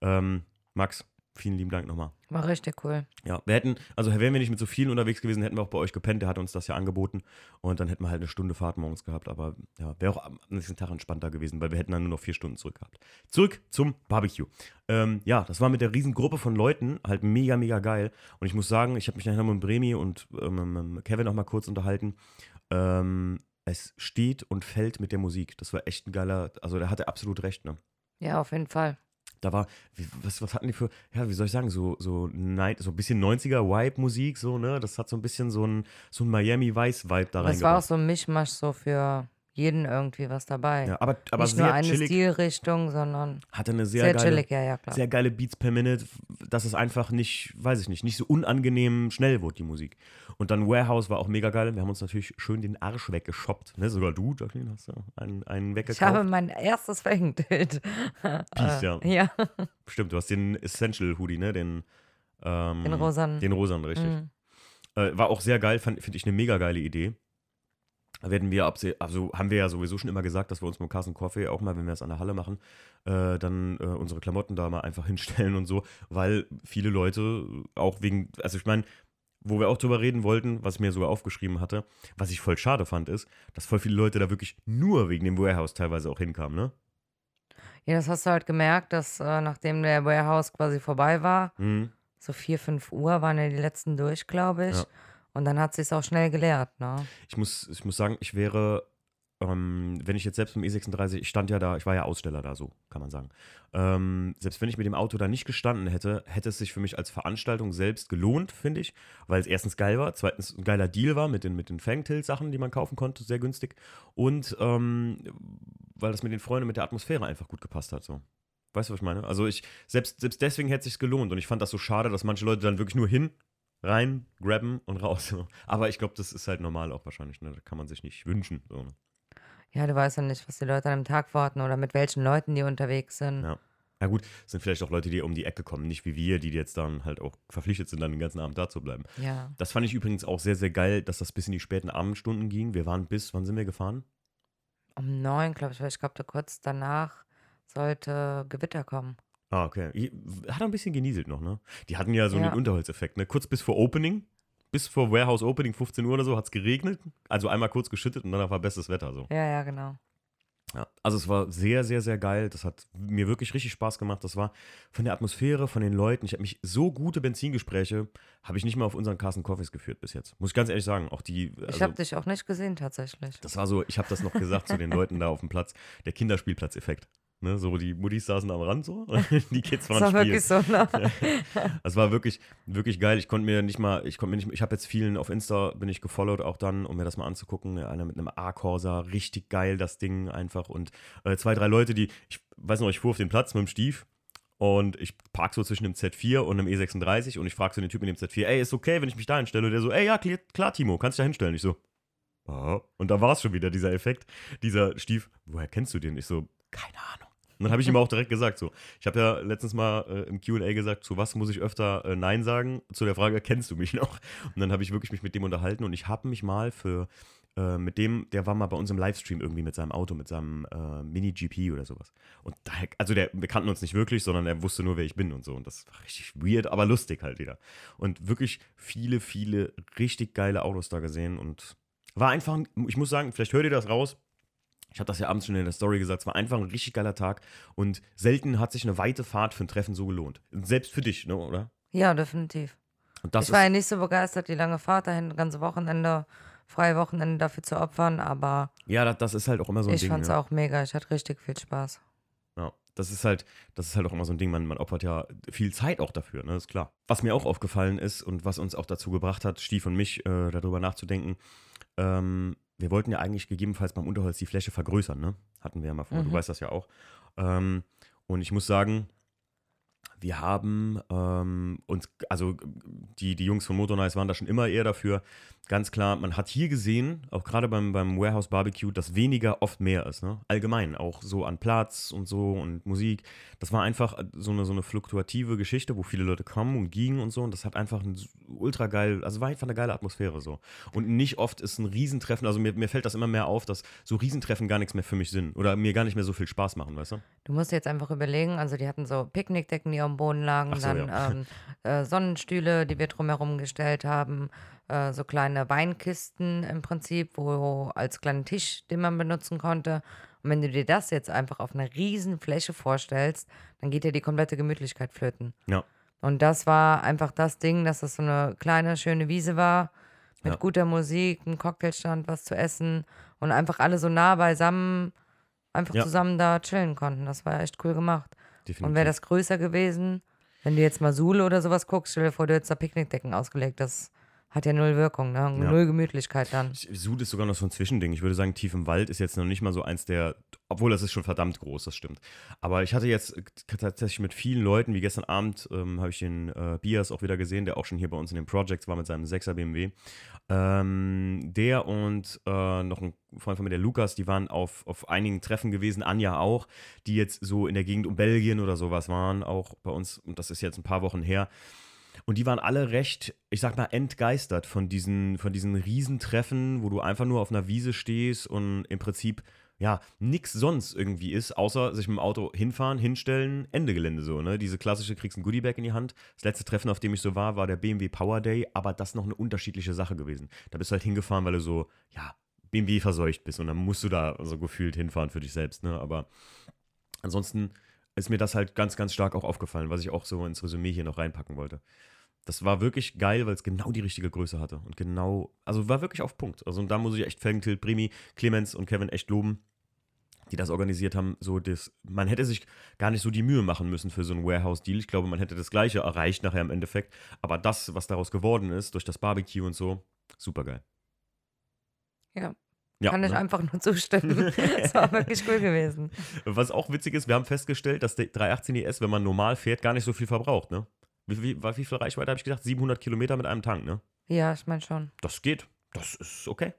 Ähm, Max, vielen lieben Dank nochmal. War richtig cool. Ja, wir hätten, also wären wir nicht mit so vielen unterwegs gewesen, hätten wir auch bei euch gepennt, der hat uns das ja angeboten und dann hätten wir halt eine Stunde Fahrt morgens gehabt, aber ja, wäre auch am nächsten Tag entspannter gewesen, weil wir hätten dann nur noch vier Stunden zurück gehabt. Zurück zum Barbecue. Ähm, ja, das war mit der riesen Gruppe von Leuten halt mega, mega geil und ich muss sagen, ich habe mich nachher mit Bremi und ähm, mit Kevin auch mal kurz unterhalten. Ähm, es steht und fällt mit der Musik. Das war echt ein geiler, also da hat er absolut recht, ne? Ja, auf jeden Fall. Da war, wie, was, was hatten die für, ja, wie soll ich sagen, so, so, nein, so ein bisschen 90er-Vibe-Musik, so, ne? Das hat so ein bisschen so ein, so ein Miami-Vice-Vibe da Aber es war auch so ein Mischmasch so für jeden irgendwie was dabei. Ja, aber, aber nicht nur eine chillig, Stilrichtung, sondern hatte eine sehr, sehr, geile, chillig, ja, ja, klar. sehr geile Beats per Minute, dass es einfach nicht, weiß ich nicht, nicht so unangenehm schnell wurde, die Musik. Und dann Warehouse war auch mega geil. Wir haben uns natürlich schön den Arsch weggeshoppt, ne? Sogar du, Jacqueline, hast du einen, einen ich weggekauft. habe mein erstes Fängbild. Peace, [laughs] ja. ja, Stimmt, du hast den Essential Hoodie, ne? Den, ähm, den rosanen. Den rosan, richtig. Mhm. Äh, war auch sehr geil, finde ich eine mega geile Idee. Werden wir, also haben wir ja sowieso schon immer gesagt, dass wir uns mit Carsten Coffee auch mal, wenn wir es an der Halle machen, äh, dann äh, unsere Klamotten da mal einfach [laughs] hinstellen und so, weil viele Leute auch wegen, also ich meine, wo wir auch drüber reden wollten, was ich mir sogar aufgeschrieben hatte, was ich voll schade fand, ist, dass voll viele Leute da wirklich nur wegen dem Warehouse teilweise auch hinkamen, ne? Ja, das hast du halt gemerkt, dass äh, nachdem der Warehouse quasi vorbei war, Mhm. so 4, 5 Uhr waren ja die letzten durch, glaube ich. Ja. Und dann hat sich auch schnell geleert, ne? Ich muss, ich muss sagen, ich wäre, ähm, wenn ich jetzt selbst im E36, ich stand ja da, ich war ja Aussteller da, so kann man sagen. Ähm, selbst wenn ich mit dem Auto da nicht gestanden hätte, hätte es sich für mich als Veranstaltung selbst gelohnt, finde ich, weil es erstens geil war, zweitens ein geiler Deal war mit den, mit den Fangtail-Sachen, die man kaufen konnte, sehr günstig und ähm, weil das mit den Freunden, mit der Atmosphäre einfach gut gepasst hat, so. Weißt du, was ich meine? Also ich, selbst, selbst deswegen hätte es sich gelohnt und ich fand das so schade, dass manche Leute dann wirklich nur hin, rein, grabben und raus. Aber ich glaube, das ist halt normal auch wahrscheinlich. Ne? Da kann man sich nicht wünschen. So, ne? Ja, du weißt ja nicht, was die Leute an einem Tag warten oder mit welchen Leuten die unterwegs sind. Ja. Na gut, es sind vielleicht auch Leute, die um die Ecke kommen, nicht wie wir, die jetzt dann halt auch verpflichtet sind, dann den ganzen Abend da zu bleiben. Ja. Das fand ich übrigens auch sehr, sehr geil, dass das bis in die späten Abendstunden ging. Wir waren bis, wann sind wir gefahren? Um neun, glaube ich, weil ich glaube, da kurz danach sollte Gewitter kommen. Ah, okay. Hat ein bisschen genieselt noch, ne? Die hatten ja so Ja. einen Unterholzeffekt, ne? Kurz bis vor Opening, bis vor Warehouse Opening, 15 Uhr oder so, hat es geregnet. Also einmal kurz geschüttet und danach war bestes Wetter so. Ja, ja, genau. Ja, also es war sehr, sehr, sehr geil. Das hat mir wirklich richtig Spaß gemacht. Das war von der Atmosphäre, von den Leuten. Ich habe mich so gute Benzingespräche habe ich nicht mal auf unseren Carsten Coffees geführt bis jetzt. Muss ich ganz ehrlich sagen. Auch die. ich Also, habe dich auch nicht gesehen, tatsächlich. das war so. Ich habe das noch gesagt zu den Leuten da auf dem Platz. Der Kinderspielplatzeffekt. Ne, so die Muttis saßen am Rand so, [laughs] die Kids Das waren war spielen. wirklich so, ne? [laughs] Es war wirklich, wirklich geil. Ich konnte mir nicht mal, ich konnte mir nicht, ich habe jetzt vielen auf Insta bin ich gefollowt auch dann, um mir das mal anzugucken. Einer mit einem A-Corsa, richtig geil das Ding einfach und äh, zwei, drei Leute, die, ich weiß noch, ich fuhr auf den Platz mit dem Stief und ich park so zwischen dem Z4 und einem E36 und ich frage so den Typen mit dem Z4, ey, ist okay, wenn ich mich da hinstelle? Und der so, ey, ja, klar, klar Timo, kannst dich da hinstellen. Ich so, ah. und da war es schon wieder, dieser Effekt, dieser Stief, woher kennst du den? Ich so, keine Ahnung. Und dann habe ich ihm auch direkt gesagt, so, ich habe ja letztens mal äh, im QA gesagt, zu was muss ich öfter äh, Nein sagen? Zu der Frage, kennst du mich noch? Und dann habe ich wirklich mich mit dem unterhalten und ich habe mich mal für, äh, mit dem, der war mal bei uns im Livestream irgendwie mit seinem Auto, mit seinem äh, Mini-GP oder sowas. Und daher, also der, wir kannten uns nicht wirklich, sondern er wusste nur, wer ich bin und so. Und das war richtig weird, aber lustig halt wieder. Und wirklich viele, viele richtig geile Autos da gesehen und war einfach, ein- ich muss sagen, vielleicht hört ihr das raus, ich habe das ja abends schon in der Story gesagt, es war einfach ein richtig geiler Tag und selten hat sich eine weite Fahrt für ein Treffen so gelohnt. Selbst für dich, ne, oder? Ja, definitiv. Ich war ja nicht so begeistert, die lange Fahrt dahin, ganze Wochenende, freie Wochenende dafür zu opfern, aber ja, das, das ist halt auch immer so ein ich Ding. fand's ne? auch mega. Ich hatte richtig viel Spaß. Ja, das ist halt, das ist halt auch immer so ein Ding, man, man opfert ja viel Zeit auch dafür, ne, ist klar. Was mir auch aufgefallen ist und was uns auch dazu gebracht hat, Stief und mich, äh, darüber nachzudenken, ähm, wir wollten ja eigentlich gegebenenfalls beim Unterholz die Fläche vergrößern, ne? Hatten wir ja mal vor, du Mhm. weißt das ja auch. Ähm, und ich muss sagen, wir haben ähm, uns, also die, die Jungs von Motornice waren da schon immer eher dafür. Ganz klar, man hat hier gesehen, auch gerade beim, beim Warehouse Barbecue, dass weniger oft mehr ist. Ne? Allgemein, auch so an Platz und so und Musik. Das war einfach so eine, so eine fluktuative Geschichte, wo viele Leute kommen und gingen und so. Und das hat einfach ein ultra geil, also war einfach eine geile Atmosphäre so. Und nicht oft ist ein Riesentreffen, also mir, mir fällt das immer mehr auf, dass so Riesentreffen gar nichts mehr für mich sind. Oder mir gar nicht mehr so viel Spaß machen, weißt du? Du musst jetzt einfach überlegen, also die hatten so Picknickdecken, die auf dem Boden lagen, so, dann ja. ähm, äh, Sonnenstühle, die wir drumherum gestellt haben, äh, so kleine Weinkisten im Prinzip, wo als kleinen Tisch, den man benutzen konnte. Und wenn du dir das jetzt einfach auf einer riesen Fläche vorstellst, dann geht dir die komplette Gemütlichkeit flöten. Ja. Und das war einfach das Ding, dass das so eine kleine, schöne Wiese war, mit Ja. guter Musik, ein Cocktailstand, was zu essen und einfach alle so nah beisammen, einfach Ja. zusammen da chillen konnten. Das war echt cool gemacht. Definitiv. Und wäre das größer gewesen, wenn du jetzt mal Sule oder sowas guckst, stell dir vor, du hättest da Picknickdecken ausgelegt. Das hat ja null Wirkung, ne? Null Gemütlichkeit dann. Sud ist sogar noch so ein Zwischending. Ich würde sagen, Tief im Wald ist jetzt noch nicht mal so eins der, obwohl das ist schon verdammt groß, das stimmt. Aber ich hatte jetzt tatsächlich mit vielen Leuten, wie gestern Abend ähm, habe ich den äh, Bias auch wieder gesehen, der auch schon hier bei uns in den Projects war mit seinem 6er BMW. Ähm, der und äh, noch ein Freund von mir, der Lukas, die waren auf, auf einigen Treffen gewesen, Anja auch, die jetzt so in der Gegend um Belgien oder sowas waren, auch bei uns, und das ist jetzt ein paar Wochen her. Und die waren alle recht, ich sag mal, entgeistert von diesen, von diesen Riesentreffen, wo du einfach nur auf einer Wiese stehst und im Prinzip, ja, nix sonst irgendwie ist, außer sich mit dem Auto hinfahren, hinstellen, Ende Gelände so, ne? Diese klassische, kriegst ein Goodiebag in die Hand. Das letzte Treffen, auf dem ich so war, war der BMW Power Day, aber das noch eine unterschiedliche Sache gewesen. Da bist du halt hingefahren, weil du so, ja, BMW verseucht bist und dann musst du da so gefühlt hinfahren für dich selbst, ne? Aber ansonsten ist mir das halt ganz, ganz stark auch aufgefallen, was ich auch so ins Resümee hier noch reinpacken wollte. Das war wirklich geil, weil es genau die richtige Größe hatte. Und genau, also war wirklich auf Punkt. Also und da muss ich echt Felgentilt, Primi, Clemens und Kevin echt loben, die das organisiert haben. So das, man hätte sich gar nicht so die Mühe machen müssen für so einen Warehouse-Deal. Ich glaube, man hätte das Gleiche erreicht nachher im Endeffekt. Aber das, was daraus geworden ist, durch das Barbecue und so, super geil. Ja. Ja, Kann ich ne? einfach nur zustimmen. [laughs] das war wirklich cool gewesen. Was auch witzig ist, wir haben festgestellt, dass der 318 ES, wenn man normal fährt, gar nicht so viel verbraucht, ne? Wie, wie, wie viel Reichweite habe ich gesagt? 700 Kilometer mit einem Tank, ne? Ja, ich meine schon. Das geht. Das ist okay.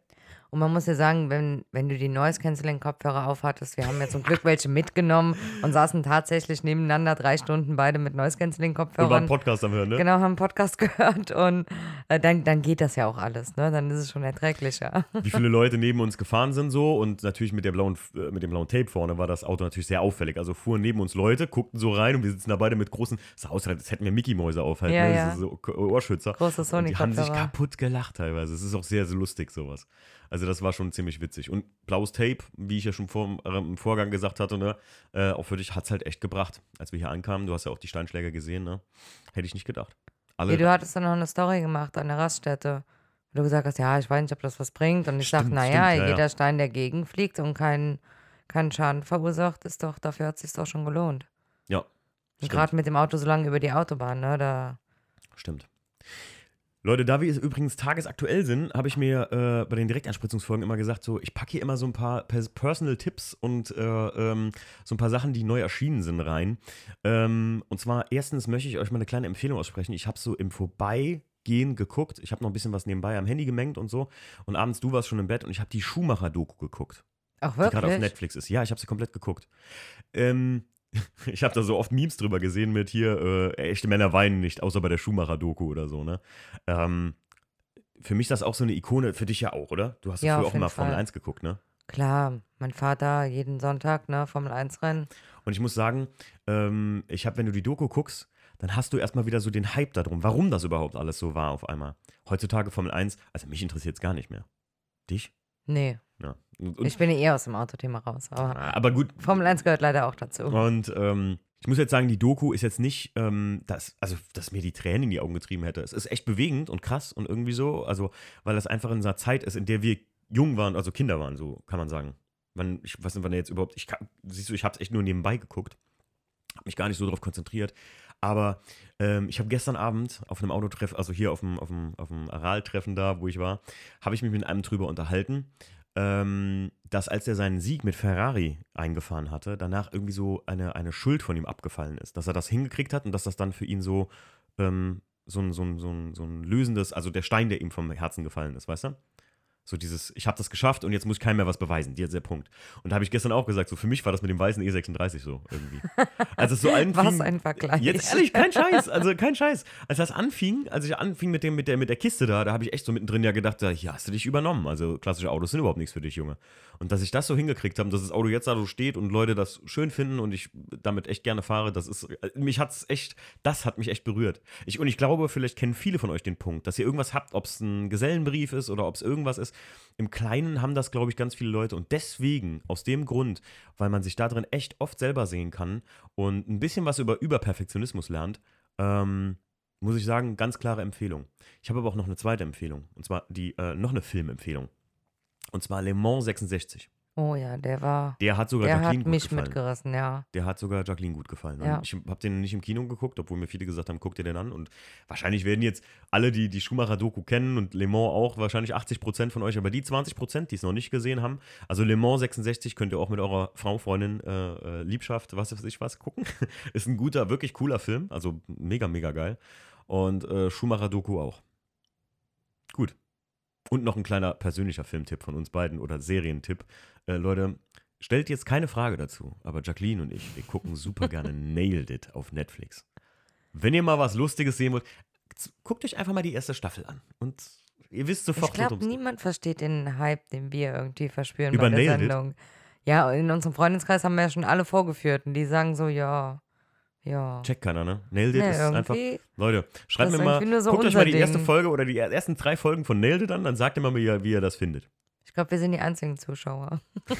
Und man muss ja sagen, wenn, wenn du die Noise-Canceling-Kopfhörer aufhattest, wir haben ja zum Glück welche mitgenommen und saßen tatsächlich nebeneinander drei Stunden beide mit Und beim Noise-Canceling-Kopfhörern. Podcast am Hören, ne? Genau, haben einen Podcast [laughs] gehört und äh, dann, dann geht das ja auch alles, ne? Dann ist es schon erträglicher. Wie viele Leute neben uns gefahren sind so und natürlich mit, der blauen, äh, mit dem blauen Tape vorne war das Auto natürlich sehr auffällig. Also fuhren neben uns Leute, guckten so rein und wir sitzen da beide mit großen, es sah aus, als hätten wir Mickey-Mäuse auf halt, Ja, ne? ja. So, Ohrschützer. Große Und die haben sich kaputt gelacht teilweise. Es ist auch sehr, sehr lustig, sowas. Also, das war schon ziemlich witzig. Und blaues Tape, wie ich ja schon vor, äh, im Vorgang gesagt hatte, ne, äh, auch für dich hat es halt echt gebracht, als wir hier ankamen. Du hast ja auch die Steinschläger gesehen, ne? Hätte ich nicht gedacht. Alle, Ja, du hattest dann noch eine Story gemacht an der Raststätte. Wo du gesagt hast, ja, ich weiß nicht, ob das was bringt. Und ich Stimmt, naja, ja, jeder ja. Stein, der gegenfliegt und kein, keinen Schaden verursacht, ist doch, dafür hat es sich doch schon gelohnt. Ja. Gerade mit dem Auto so lange über die Autobahn, ne? Da Stimmt. Leute, da wir übrigens tagesaktuell sind, habe ich mir äh, bei den Direktanspritzungsfolgen immer gesagt, so, ich packe hier immer so ein paar Pers- Personal-Tipps und äh, ähm, so ein paar Sachen, die neu erschienen sind, rein. Ähm, und zwar, erstens möchte ich euch mal eine kleine Empfehlung aussprechen. Ich habe so im Vorbeigehen geguckt. Ich habe noch ein bisschen was nebenbei am Handy gemengt und so. Und abends, du warst schon im Bett und ich habe die Schumacher-Doku geguckt auch die gerade auf wirklich. Netflix ist. Ja, ich habe sie komplett geguckt. Ähm, [laughs] ich habe da so oft Memes drüber gesehen mit hier, äh, echte Männer weinen nicht, außer bei der Schumacher-Doku oder so, ne? Ähm, für mich ist das auch so eine Ikone, für dich ja auch, oder? Du hast ja, früher auch immer jeden Formel Fall. 1 geguckt, ne? Klar, mein Vater jeden Sonntag, ne, Formel 1 Rennen. Und ich muss sagen, ähm, ich habe, wenn du die Doku guckst, dann hast du erstmal wieder so den Hype darum, warum das überhaupt alles so war auf einmal. Heutzutage Formel 1, also mich interessiert es gar nicht mehr. Dich? Nee. Und, ich bin eher aus dem Autothema raus, aber aber gut, Formel 1 gehört leider auch dazu. Und ähm, ich muss jetzt sagen, die Doku ist jetzt nicht, ähm, das, also, dass mir die Tränen in die Augen getrieben hätte. Es ist echt bewegend und krass und irgendwie so, also, weil das einfach in einer Zeit ist, in der wir jung waren, also Kinder waren, so kann man sagen. Wann, ich weiß nicht, wann er jetzt überhaupt, ich kann, siehst du, ich habe es echt nur nebenbei geguckt, habe mich gar nicht so darauf konzentriert. Aber ähm, ich habe gestern Abend auf einem Autotreff, also hier auf dem, auf dem, auf dem Aral-Treffen da, wo ich war, habe ich mich mit einem drüber unterhalten, ähm, dass als er seinen Sieg mit Ferrari eingefahren hatte, danach irgendwie so eine, eine Schuld von ihm abgefallen ist. Dass er das hingekriegt hat und dass das dann für ihn so, ähm, so, ein, so, ein, so, ein, so ein lösendes, also der Stein, der ihm vom Herzen gefallen ist, weißt du? So dieses, ich habe das geschafft und jetzt muss keinem mehr was beweisen. Jetzt der Punkt. Und da habe ich gestern auch gesagt, so für mich war das mit dem weißen E36 so irgendwie. Als es so [laughs] anfing, Was ein Vergleich. Jetzt ehrlich, kein Scheiß, also kein Scheiß. Als das anfing, als ich anfing mit, dem, mit, der, mit der Kiste da, da habe ich echt so mittendrin ja gedacht, da, hier hast du dich übernommen. Also klassische Autos sind überhaupt nichts für dich, Junge. Und dass ich das so hingekriegt habe, dass das Auto jetzt da so steht und Leute das schön finden und ich damit echt gerne fahre, das ist, mich hat's echt, das hat mich echt berührt. Ich, und ich glaube, vielleicht kennen viele von euch den Punkt, dass ihr irgendwas habt, ob es ein Gesellenbrief ist oder ob es irgendwas ist. Im Kleinen haben das, glaube ich, ganz viele Leute. Und deswegen, aus dem Grund, weil man sich da drin echt oft selber sehen kann und ein bisschen was über Überperfektionismus lernt, ähm, muss ich sagen, ganz klare Empfehlung. Ich habe aber auch noch eine zweite Empfehlung. Und zwar die, äh, noch eine Filmempfehlung. Und zwar Le Mans 66. Oh ja, der war, Der hat sogar der Jacqueline hat gut mich gefallen. mitgerissen, ja. Der hat sogar Jacqueline gut gefallen. Ja. Ich habe den nicht im Kino geguckt, obwohl mir viele gesagt haben, guck dir den an. Und wahrscheinlich werden jetzt alle, die die Schumacher-Doku kennen und Le Mans auch, wahrscheinlich 80 Prozent von euch, aber die 20 Prozent, die es noch nicht gesehen haben, also Le Mans 66 könnt ihr auch mit eurer Frau, Freundin, äh, äh, Liebschaft, was weiß ich was, gucken. [laughs] Ist ein guter, wirklich cooler Film. Also mega, mega geil. Und äh, Schumacher-Doku auch. Gut. Und noch ein kleiner persönlicher Filmtipp von uns beiden oder Serientipp. Äh, Leute, stellt jetzt keine Frage dazu, aber Jacqueline und ich, wir gucken super gerne [laughs] Nailed It auf Netflix. Wenn ihr mal was Lustiges sehen wollt, guckt euch einfach mal die erste Staffel an. Und ihr wisst sofort, Ich glaube, niemand versteht den Hype, den wir irgendwie verspüren Über bei der Nailed It? Sendung. Ja, in unserem Freundeskreis haben wir ja schon alle vorgeführt und die sagen so, ja, ja. Checkt keiner, ne? Nailed It Nee, ist einfach. Leute, schreibt mir mal, so guckt euch mal die erste Ding. Folge oder die ersten drei Folgen von Nailed It an, dann sagt ihr mal, wie ihr, wie ihr das findet. Ich glaube, wir sind die einzigen Zuschauer. [laughs]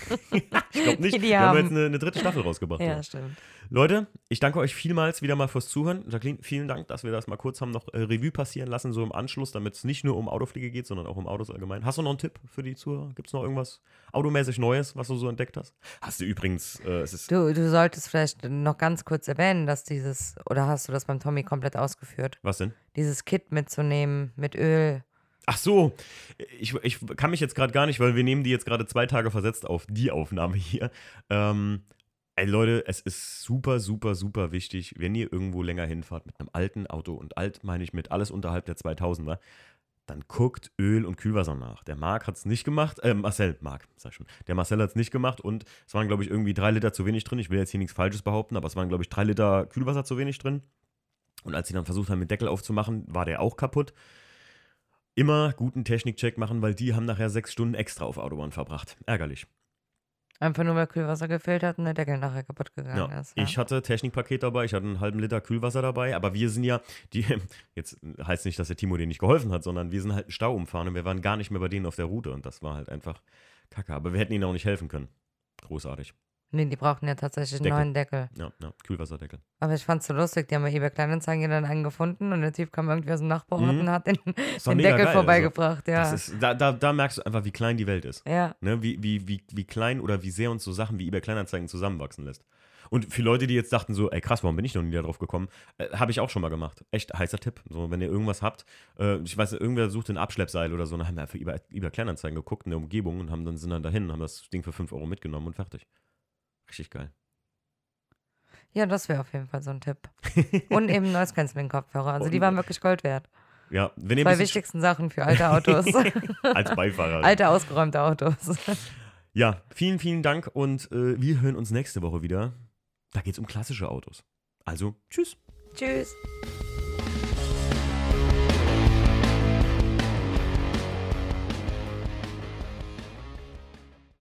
Ich glaube nicht. Die, wir haben jetzt eine, eine dritte Staffel rausgebracht. Ja, ja. stimmt. Leute, ich danke euch vielmals wieder mal fürs Zuhören. Jacqueline, vielen Dank, dass wir das mal kurz haben noch äh, Revue passieren lassen, so im Anschluss, damit es nicht nur um Autopflege geht, sondern auch um Autos allgemein. Hast du noch einen Tipp für die Zuhörer? Gibt es noch irgendwas automäßig Neues, was du so entdeckt hast? Hast du übrigens, äh, es ist, Du, du solltest vielleicht noch ganz kurz erwähnen, dass dieses, oder hast du das beim Tommy komplett ausgeführt, was denn? dieses Kit mitzunehmen mit Öl. Ach so, ich, ich kann mich jetzt gerade gar nicht, weil wir nehmen die jetzt gerade zwei Tage versetzt auf die Aufnahme hier. Ähm, ey Leute, es ist super, super, super wichtig, wenn ihr irgendwo länger hinfahrt mit einem alten Auto und alt meine ich mit alles unterhalb der 2000er, dann guckt Öl und Kühlwasser nach. Der Marc hat es nicht gemacht, äh, Marcel, Marc, sag schon. Der Marcel hat es nicht gemacht und es waren, glaube ich, irgendwie drei Liter zu wenig drin. Ich will jetzt hier nichts Falsches behaupten, aber es waren, glaube ich, drei Liter Kühlwasser zu wenig drin. Und als sie dann versucht haben, den Deckel aufzumachen, war der auch kaputt. Immer guten Technikcheck machen, weil die haben nachher sechs Stunden extra auf Autobahn verbracht. Ärgerlich. Einfach nur, weil Kühlwasser gefehlt hat und der Deckel nachher kaputt gegangen Ja, ist. Ja. ich hatte Technikpaket dabei, ich hatte einen halben Liter Kühlwasser dabei, aber wir sind ja, die, [laughs] jetzt heißt nicht, dass der Timo denen nicht geholfen hat, sondern wir sind halt einen Stau umfahren und wir waren gar nicht mehr bei denen auf der Route und das war halt einfach kacke. Aber wir hätten ihnen auch nicht helfen können. Großartig. Nee, die brauchten ja tatsächlich einen Deckel. neuen Deckel. Ja, ja, Kühlwasserdeckel. Aber ich fand's so lustig, die haben bei eBay Kleinanzeigen dann einen gefunden und der Typ kam irgendwie aus dem Nachbarort Mhm. und hat den, den Deckel geil, vorbeigebracht, ja. Das ist, da, da, da merkst du einfach, wie klein die Welt ist. ja. Ne? Wie, wie, wie, wie klein oder wie sehr uns so Sachen wie eBay Kleinanzeigen zusammenwachsen lässt. Und für Leute, die jetzt dachten so, ey krass, warum bin ich noch nie darauf gekommen, äh, habe ich auch schon mal gemacht. Echt heißer Tipp. So, wenn ihr irgendwas habt, äh, ich weiß, nicht, irgendwer sucht ein Abschleppseil oder so, dann haben wir einfach eBay, eBay Kleinanzeigen geguckt in der Umgebung und haben dann sind dann dahin und haben das Ding für 5 Euro mitgenommen und fertig. Richtig geil. Ja, das wäre auf jeden Fall so ein Tipp. [laughs] Und eben Noise Cancelling Kopfhörer. Also die waren wirklich Gold wert. Ja, wenn ihr Zwei wichtigsten Sachen für alte Autos. [laughs] als Beifahrer. alte ausgeräumte Autos. Ja, vielen, vielen Dank und äh, wir hören uns nächste Woche wieder. Da geht es um klassische Autos. Also, tschüss. Tschüss.